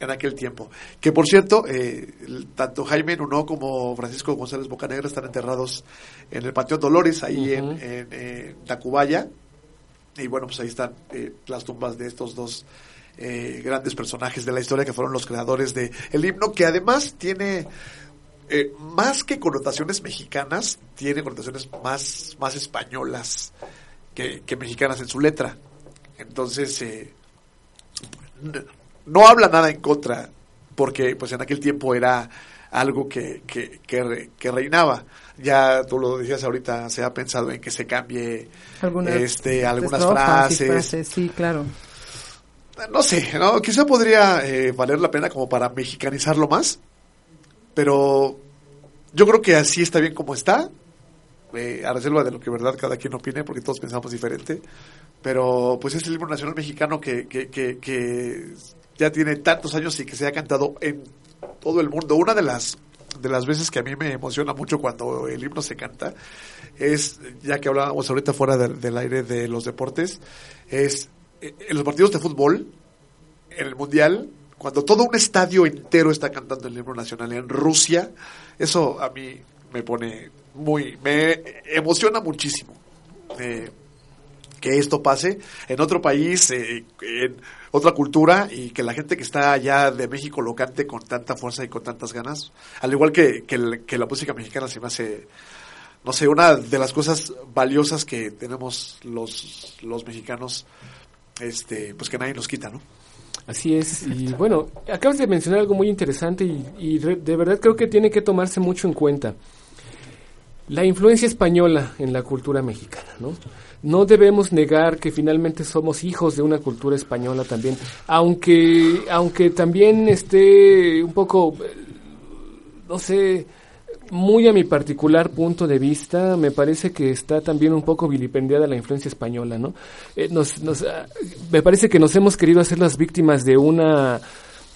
en aquel tiempo. Que por cierto, eh, tanto Jaime Nuno como Francisco González Bocanegra están enterrados en el Panteón Dolores, ahí en, en, eh, Tacubaya. Y bueno, pues ahí están eh, las tumbas de estos dos eh, grandes personajes de la historia que fueron los creadores de el himno, que además tiene eh, más que connotaciones mexicanas, tiene connotaciones más, más españolas que, que mexicanas en su letra. Entonces, eh, no habla nada en contra, porque pues en aquel tiempo era algo que, que, que, re- que reinaba. Ya tú lo decías ahorita, se ha pensado en que se cambie Algunas, este, algunas frases, Sí, claro. No sé, quizá podría eh, valer la pena como para mexicanizarlo más, pero yo creo que así está bien como está, eh, a reserva de lo que verdad cada quien opine, porque todos pensamos diferente, pero pues es el himno nacional mexicano que, que, que, ya tiene tantos años y que se ha cantado en todo el mundo. Una de las de las veces que a mí me emociona mucho cuando el himno se canta es, ya que hablábamos ahorita fuera del- aire de los deportes, es en los partidos de fútbol, en el Mundial, cuando todo un estadio entero está cantando el himno nacional en Rusia, eso a mí me pone muy, me emociona muchísimo. eh, que esto pase en otro país, eh, en otra cultura y que la gente que está allá de México lo cante con tanta fuerza y con tantas ganas. Al igual que, que, que la música mexicana se me hace, no sé, una de las cosas valiosas que tenemos los, los mexicanos, este, pues que nadie nos quita, ¿no? Así es, y bueno, acabas de mencionar algo muy interesante y, y de verdad creo que tiene que tomarse mucho en cuenta. La influencia española en la cultura mexicana, ¿no? No debemos negar que finalmente somos hijos de una cultura española también, aunque, aunque también esté un poco, eh, no sé, muy a mi particular punto de vista, me parece que está también un poco vilipendiada la influencia española, ¿no? Eh, nos, nos, ah, me parece que nos hemos querido hacer las víctimas de una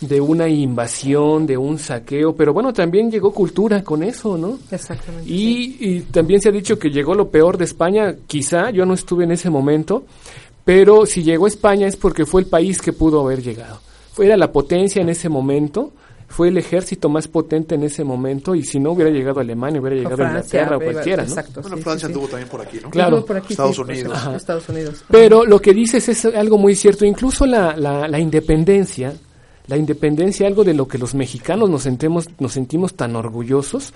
de una invasión, de un saqueo, pero bueno, también llegó cultura con eso, ¿no? Exactamente. Y, y también se ha dicho que llegó lo peor de España, quizá, yo no estuve en ese momento, pero si llegó a España es porque fue el país que pudo haber llegado. Fue era la potencia en ese momento, fue el ejército más potente en ese momento, y si no hubiera llegado Alemania, hubiera llegado Francia, Inglaterra o cualquiera, ¿no? Exacto, Bueno, sí, Francia sí, sí. anduvo también por aquí, ¿no? Claro. Estuvo por aquí, Estados Unidos. Ajá. Estados Unidos. Pero lo que dices es algo muy cierto. Incluso la, la, la independencia, la independencia, algo de lo que los mexicanos nos sentimos, nos sentimos tan orgullosos,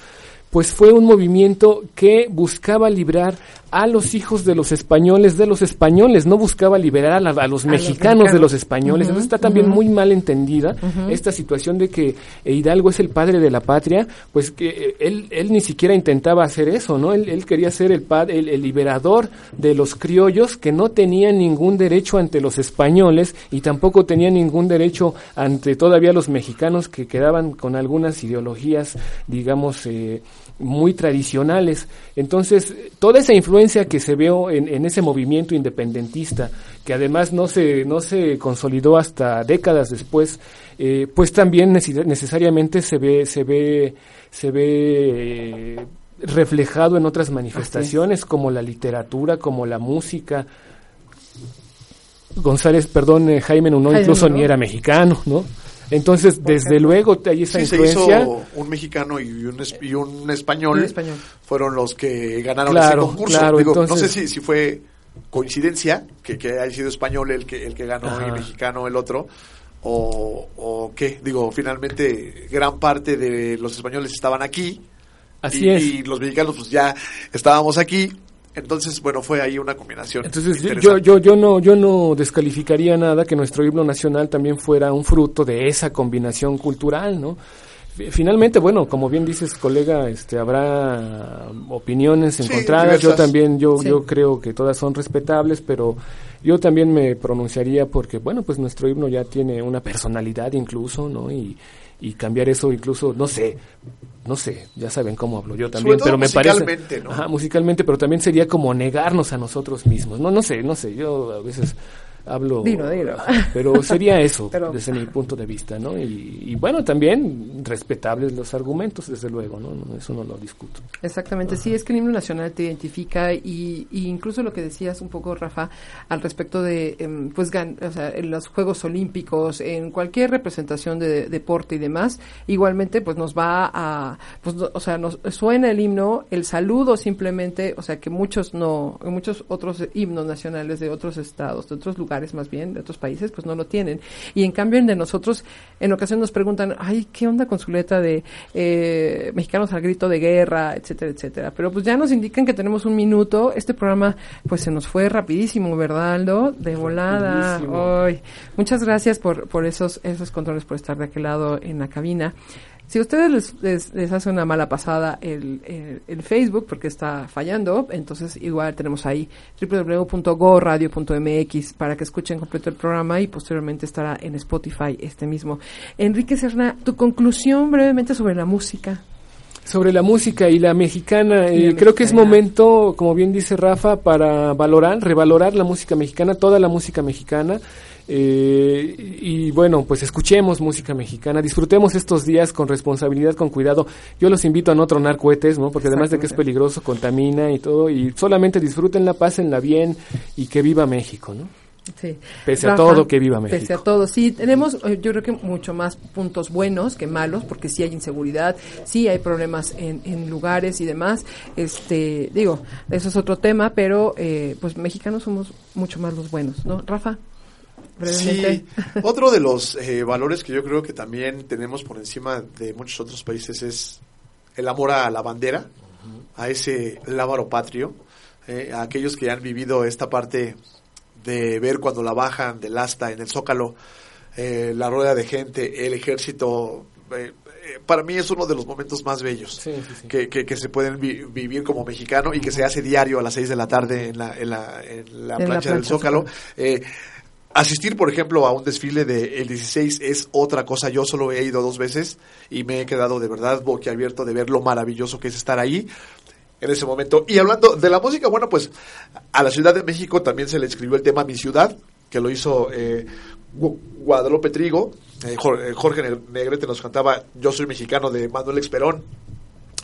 pues fue un movimiento que buscaba librar a los hijos de los españoles de los españoles, no buscaba liberar a, la- a los, mexicanos de mexicanos. los españoles. Entonces está también muy mal entendida esta situación de que Hidalgo es el padre de la patria, pues que eh, él, él ni siquiera intentaba hacer eso, ¿no? Él, él quería ser el, pa- el, el liberador de los criollos que no tenían ningún derecho ante los españoles y tampoco tenían ningún derecho ante todavía los mexicanos que quedaban con algunas ideologías, digamos, eh, muy tradicionales. Entonces, toda esa influencia que se vio en, en ese movimiento independentista, que además no se, no se consolidó hasta décadas después, eh, pues también necesariamente se ve, se ve, se ve eh, reflejado en otras manifestaciones como la literatura, como la música. González, perdón, eh, Jaime Nuno Jaime incluso ni era mexicano, ¿no? Entonces, desde luego hay esa Sí, se hizo un mexicano y un, es- y un español, fueron los que ganaron Claro, ese concurso. claro, Digo, no sé si, si fue coincidencia que, que haya sido español el que, el que ganó Ajá. y mexicano el otro, o, o qué. Digo, finalmente gran parte de los españoles estaban aquí Así y, es. y los mexicanos pues ya estábamos aquí. Entonces, bueno, fue ahí una combinación. Entonces yo, yo, yo, no, yo no descalificaría nada que nuestro himno nacional también fuera un fruto de esa combinación cultural, ¿no? Fi- Finalmente, bueno, como bien dices, colega, este, habrá opiniones Sí, encontradas. Yo también, yo, Sí. yo creo que todas son respetables, pero yo también me pronunciaría porque, bueno, pues nuestro himno ya tiene una personalidad incluso, ¿no? Y, y cambiar eso incluso, no sé, no sé, ya saben cómo hablo yo también, todo pero me parece musicalmente, ¿no? Ajá, musicalmente, pero también sería como negarnos a nosotros mismos. No, no sé, no sé, yo a veces hablo, dilo. Ajá, pero sería eso Pero- desde mi punto de vista, ¿no? Y, y bueno, también respetables los argumentos, desde luego, ¿no? Eso no lo discuto. Exactamente, sí, es que el himno nacional te identifica y, y incluso lo que decías un poco, Rafa, al respecto de, em, pues, gan- o sea, en los Juegos Olímpicos, en cualquier representación de, deporte y demás, igualmente, pues, nos va a, pues, no- o sea, nos suena el himno, el saludo simplemente, o sea, que muchos no, muchos otros himnos nacionales de otros estados, de otros lugares más bien, de otros países, pues no lo tienen. Y en cambio, el de nosotros, en ocasiones nos preguntan, ay, ¿qué onda con su letra de eh, mexicanos al grito de guerra, etcétera, etcétera? Pero pues ya nos indican que tenemos un minuto. Este programa, pues se nos fue rapidísimo, ¿verdad, Aldo? De volada. Ay, muchas gracias por, por esos, esos controles, por estar de aquel lado en la cabina. Si a ustedes les, les, les hace una mala pasada el, el, el Facebook, porque está fallando, entonces igual tenemos ahí www.goradio.mx para que escuchen completo el programa y posteriormente estará en Spotify este mismo. Enrique Serna, tu conclusión brevemente sobre la música. Sobre la música y la mexicana, Y la eh, creo que es momento, como bien dice Rafa, para valorar, revalorar la música mexicana, toda la música mexicana. Eh, y bueno, pues escuchemos música mexicana, disfrutemos estos días con responsabilidad, con cuidado. Yo los invito a no tronar cohetes, ¿no? Porque además de que es peligroso, contamina y todo, y solamente disfrútenla, pásenla bien y que viva México, ¿no? Sí. Pese a todo, que viva Pese a México. todo, sí, tenemos eh, yo creo que mucho más puntos buenos que malos, porque sí hay inseguridad, sí hay problemas en, en lugares y demás. Este, digo, eso es otro tema, pero eh, pues mexicanos somos mucho más los buenos, ¿no? Rafa, brevemente. Sí, otro de los eh, valores que yo creo que también tenemos por encima de muchos otros países es el amor a la bandera, a ese lábaro patrio, eh, a aquellos que han vivido esta parte de ver cuando la bajan del asta en el zócalo, eh, la rueda de gente, el ejército. eh, eh, para mí es uno de los momentos más bellos Sí, sí, sí. que, que, que se pueden vi- vivir como mexicano y que se hace diario a las 6 de la tarde en la, en la, en la En la plancha del plancha Zócalo. Zócalo. Eh, asistir, por ejemplo, a un desfile del 16 es otra cosa. Yo solo he ido dos veces y me he quedado de verdad boquiabierto de ver lo maravilloso que es estar ahí en ese momento. Y hablando de la música, bueno, pues a la Ciudad de México también se le escribió el tema Mi Ciudad, que lo hizo eh, Gu- Guadalupe Trigo. Eh, eh, Jorge Ne- Negrete nos cantaba Yo soy mexicano de Manuel Esperón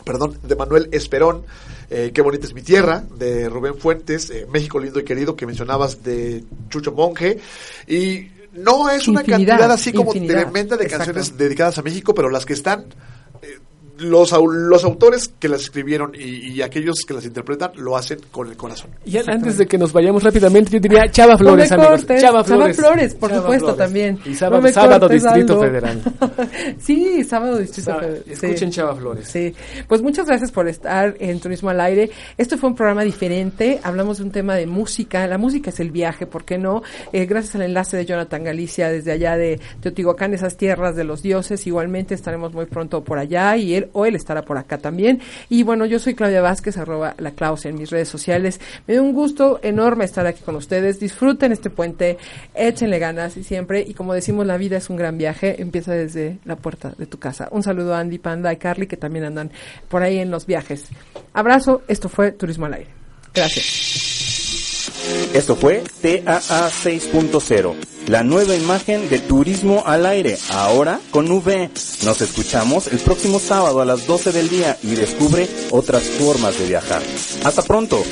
perdón, de Manuel Esperón, eh, Qué bonita es mi tierra, de Rubén Fuentes, eh, México lindo y querido, que mencionabas de Chucho Monje, y no es una Infinidad, cantidad así como tremenda de canciones dedicadas a México, pero las que están, los, au- los autores que las escribieron y, y aquellos que las interpretan lo hacen con el corazón. Y antes de que nos vayamos rápidamente, yo diría Chava Flores, no amigos. Chava Chava Flores. Flores, por Chava supuesto, Flores. también. Y sábado, No Distrito. Federal. sí, sábado Distrito Sa- Federal. escuchen sí. Chava Flores. Sí, pues muchas gracias por estar en Turismo al Aire. Este fue un programa diferente. Hablamos de un tema de música. La música es el viaje, ¿por qué no? Eh, gracias al enlace de Jonathan Galicia desde allá de Teotihuacán, esas tierras de los dioses. Igualmente estaremos muy pronto por allá y él o él estará por acá también. Y bueno, yo soy Claudia Vázquez, arroba la Claus en mis redes sociales. Me da un gusto enorme estar aquí con ustedes. Disfruten este puente, échenle ganas y siempre. Y como decimos, la vida es un gran viaje. Empieza desde la puerta de tu casa. Un saludo a Andy, Panda y Carly que también andan por ahí en los viajes. Abrazo. Esto fue Turismo al Aire. Gracias. Esto fue TAA 6.0, la nueva imagen de turismo al aire, ahora con V. Nos escuchamos el próximo sábado a las 12 del día y descubre otras formas de viajar. Hasta pronto.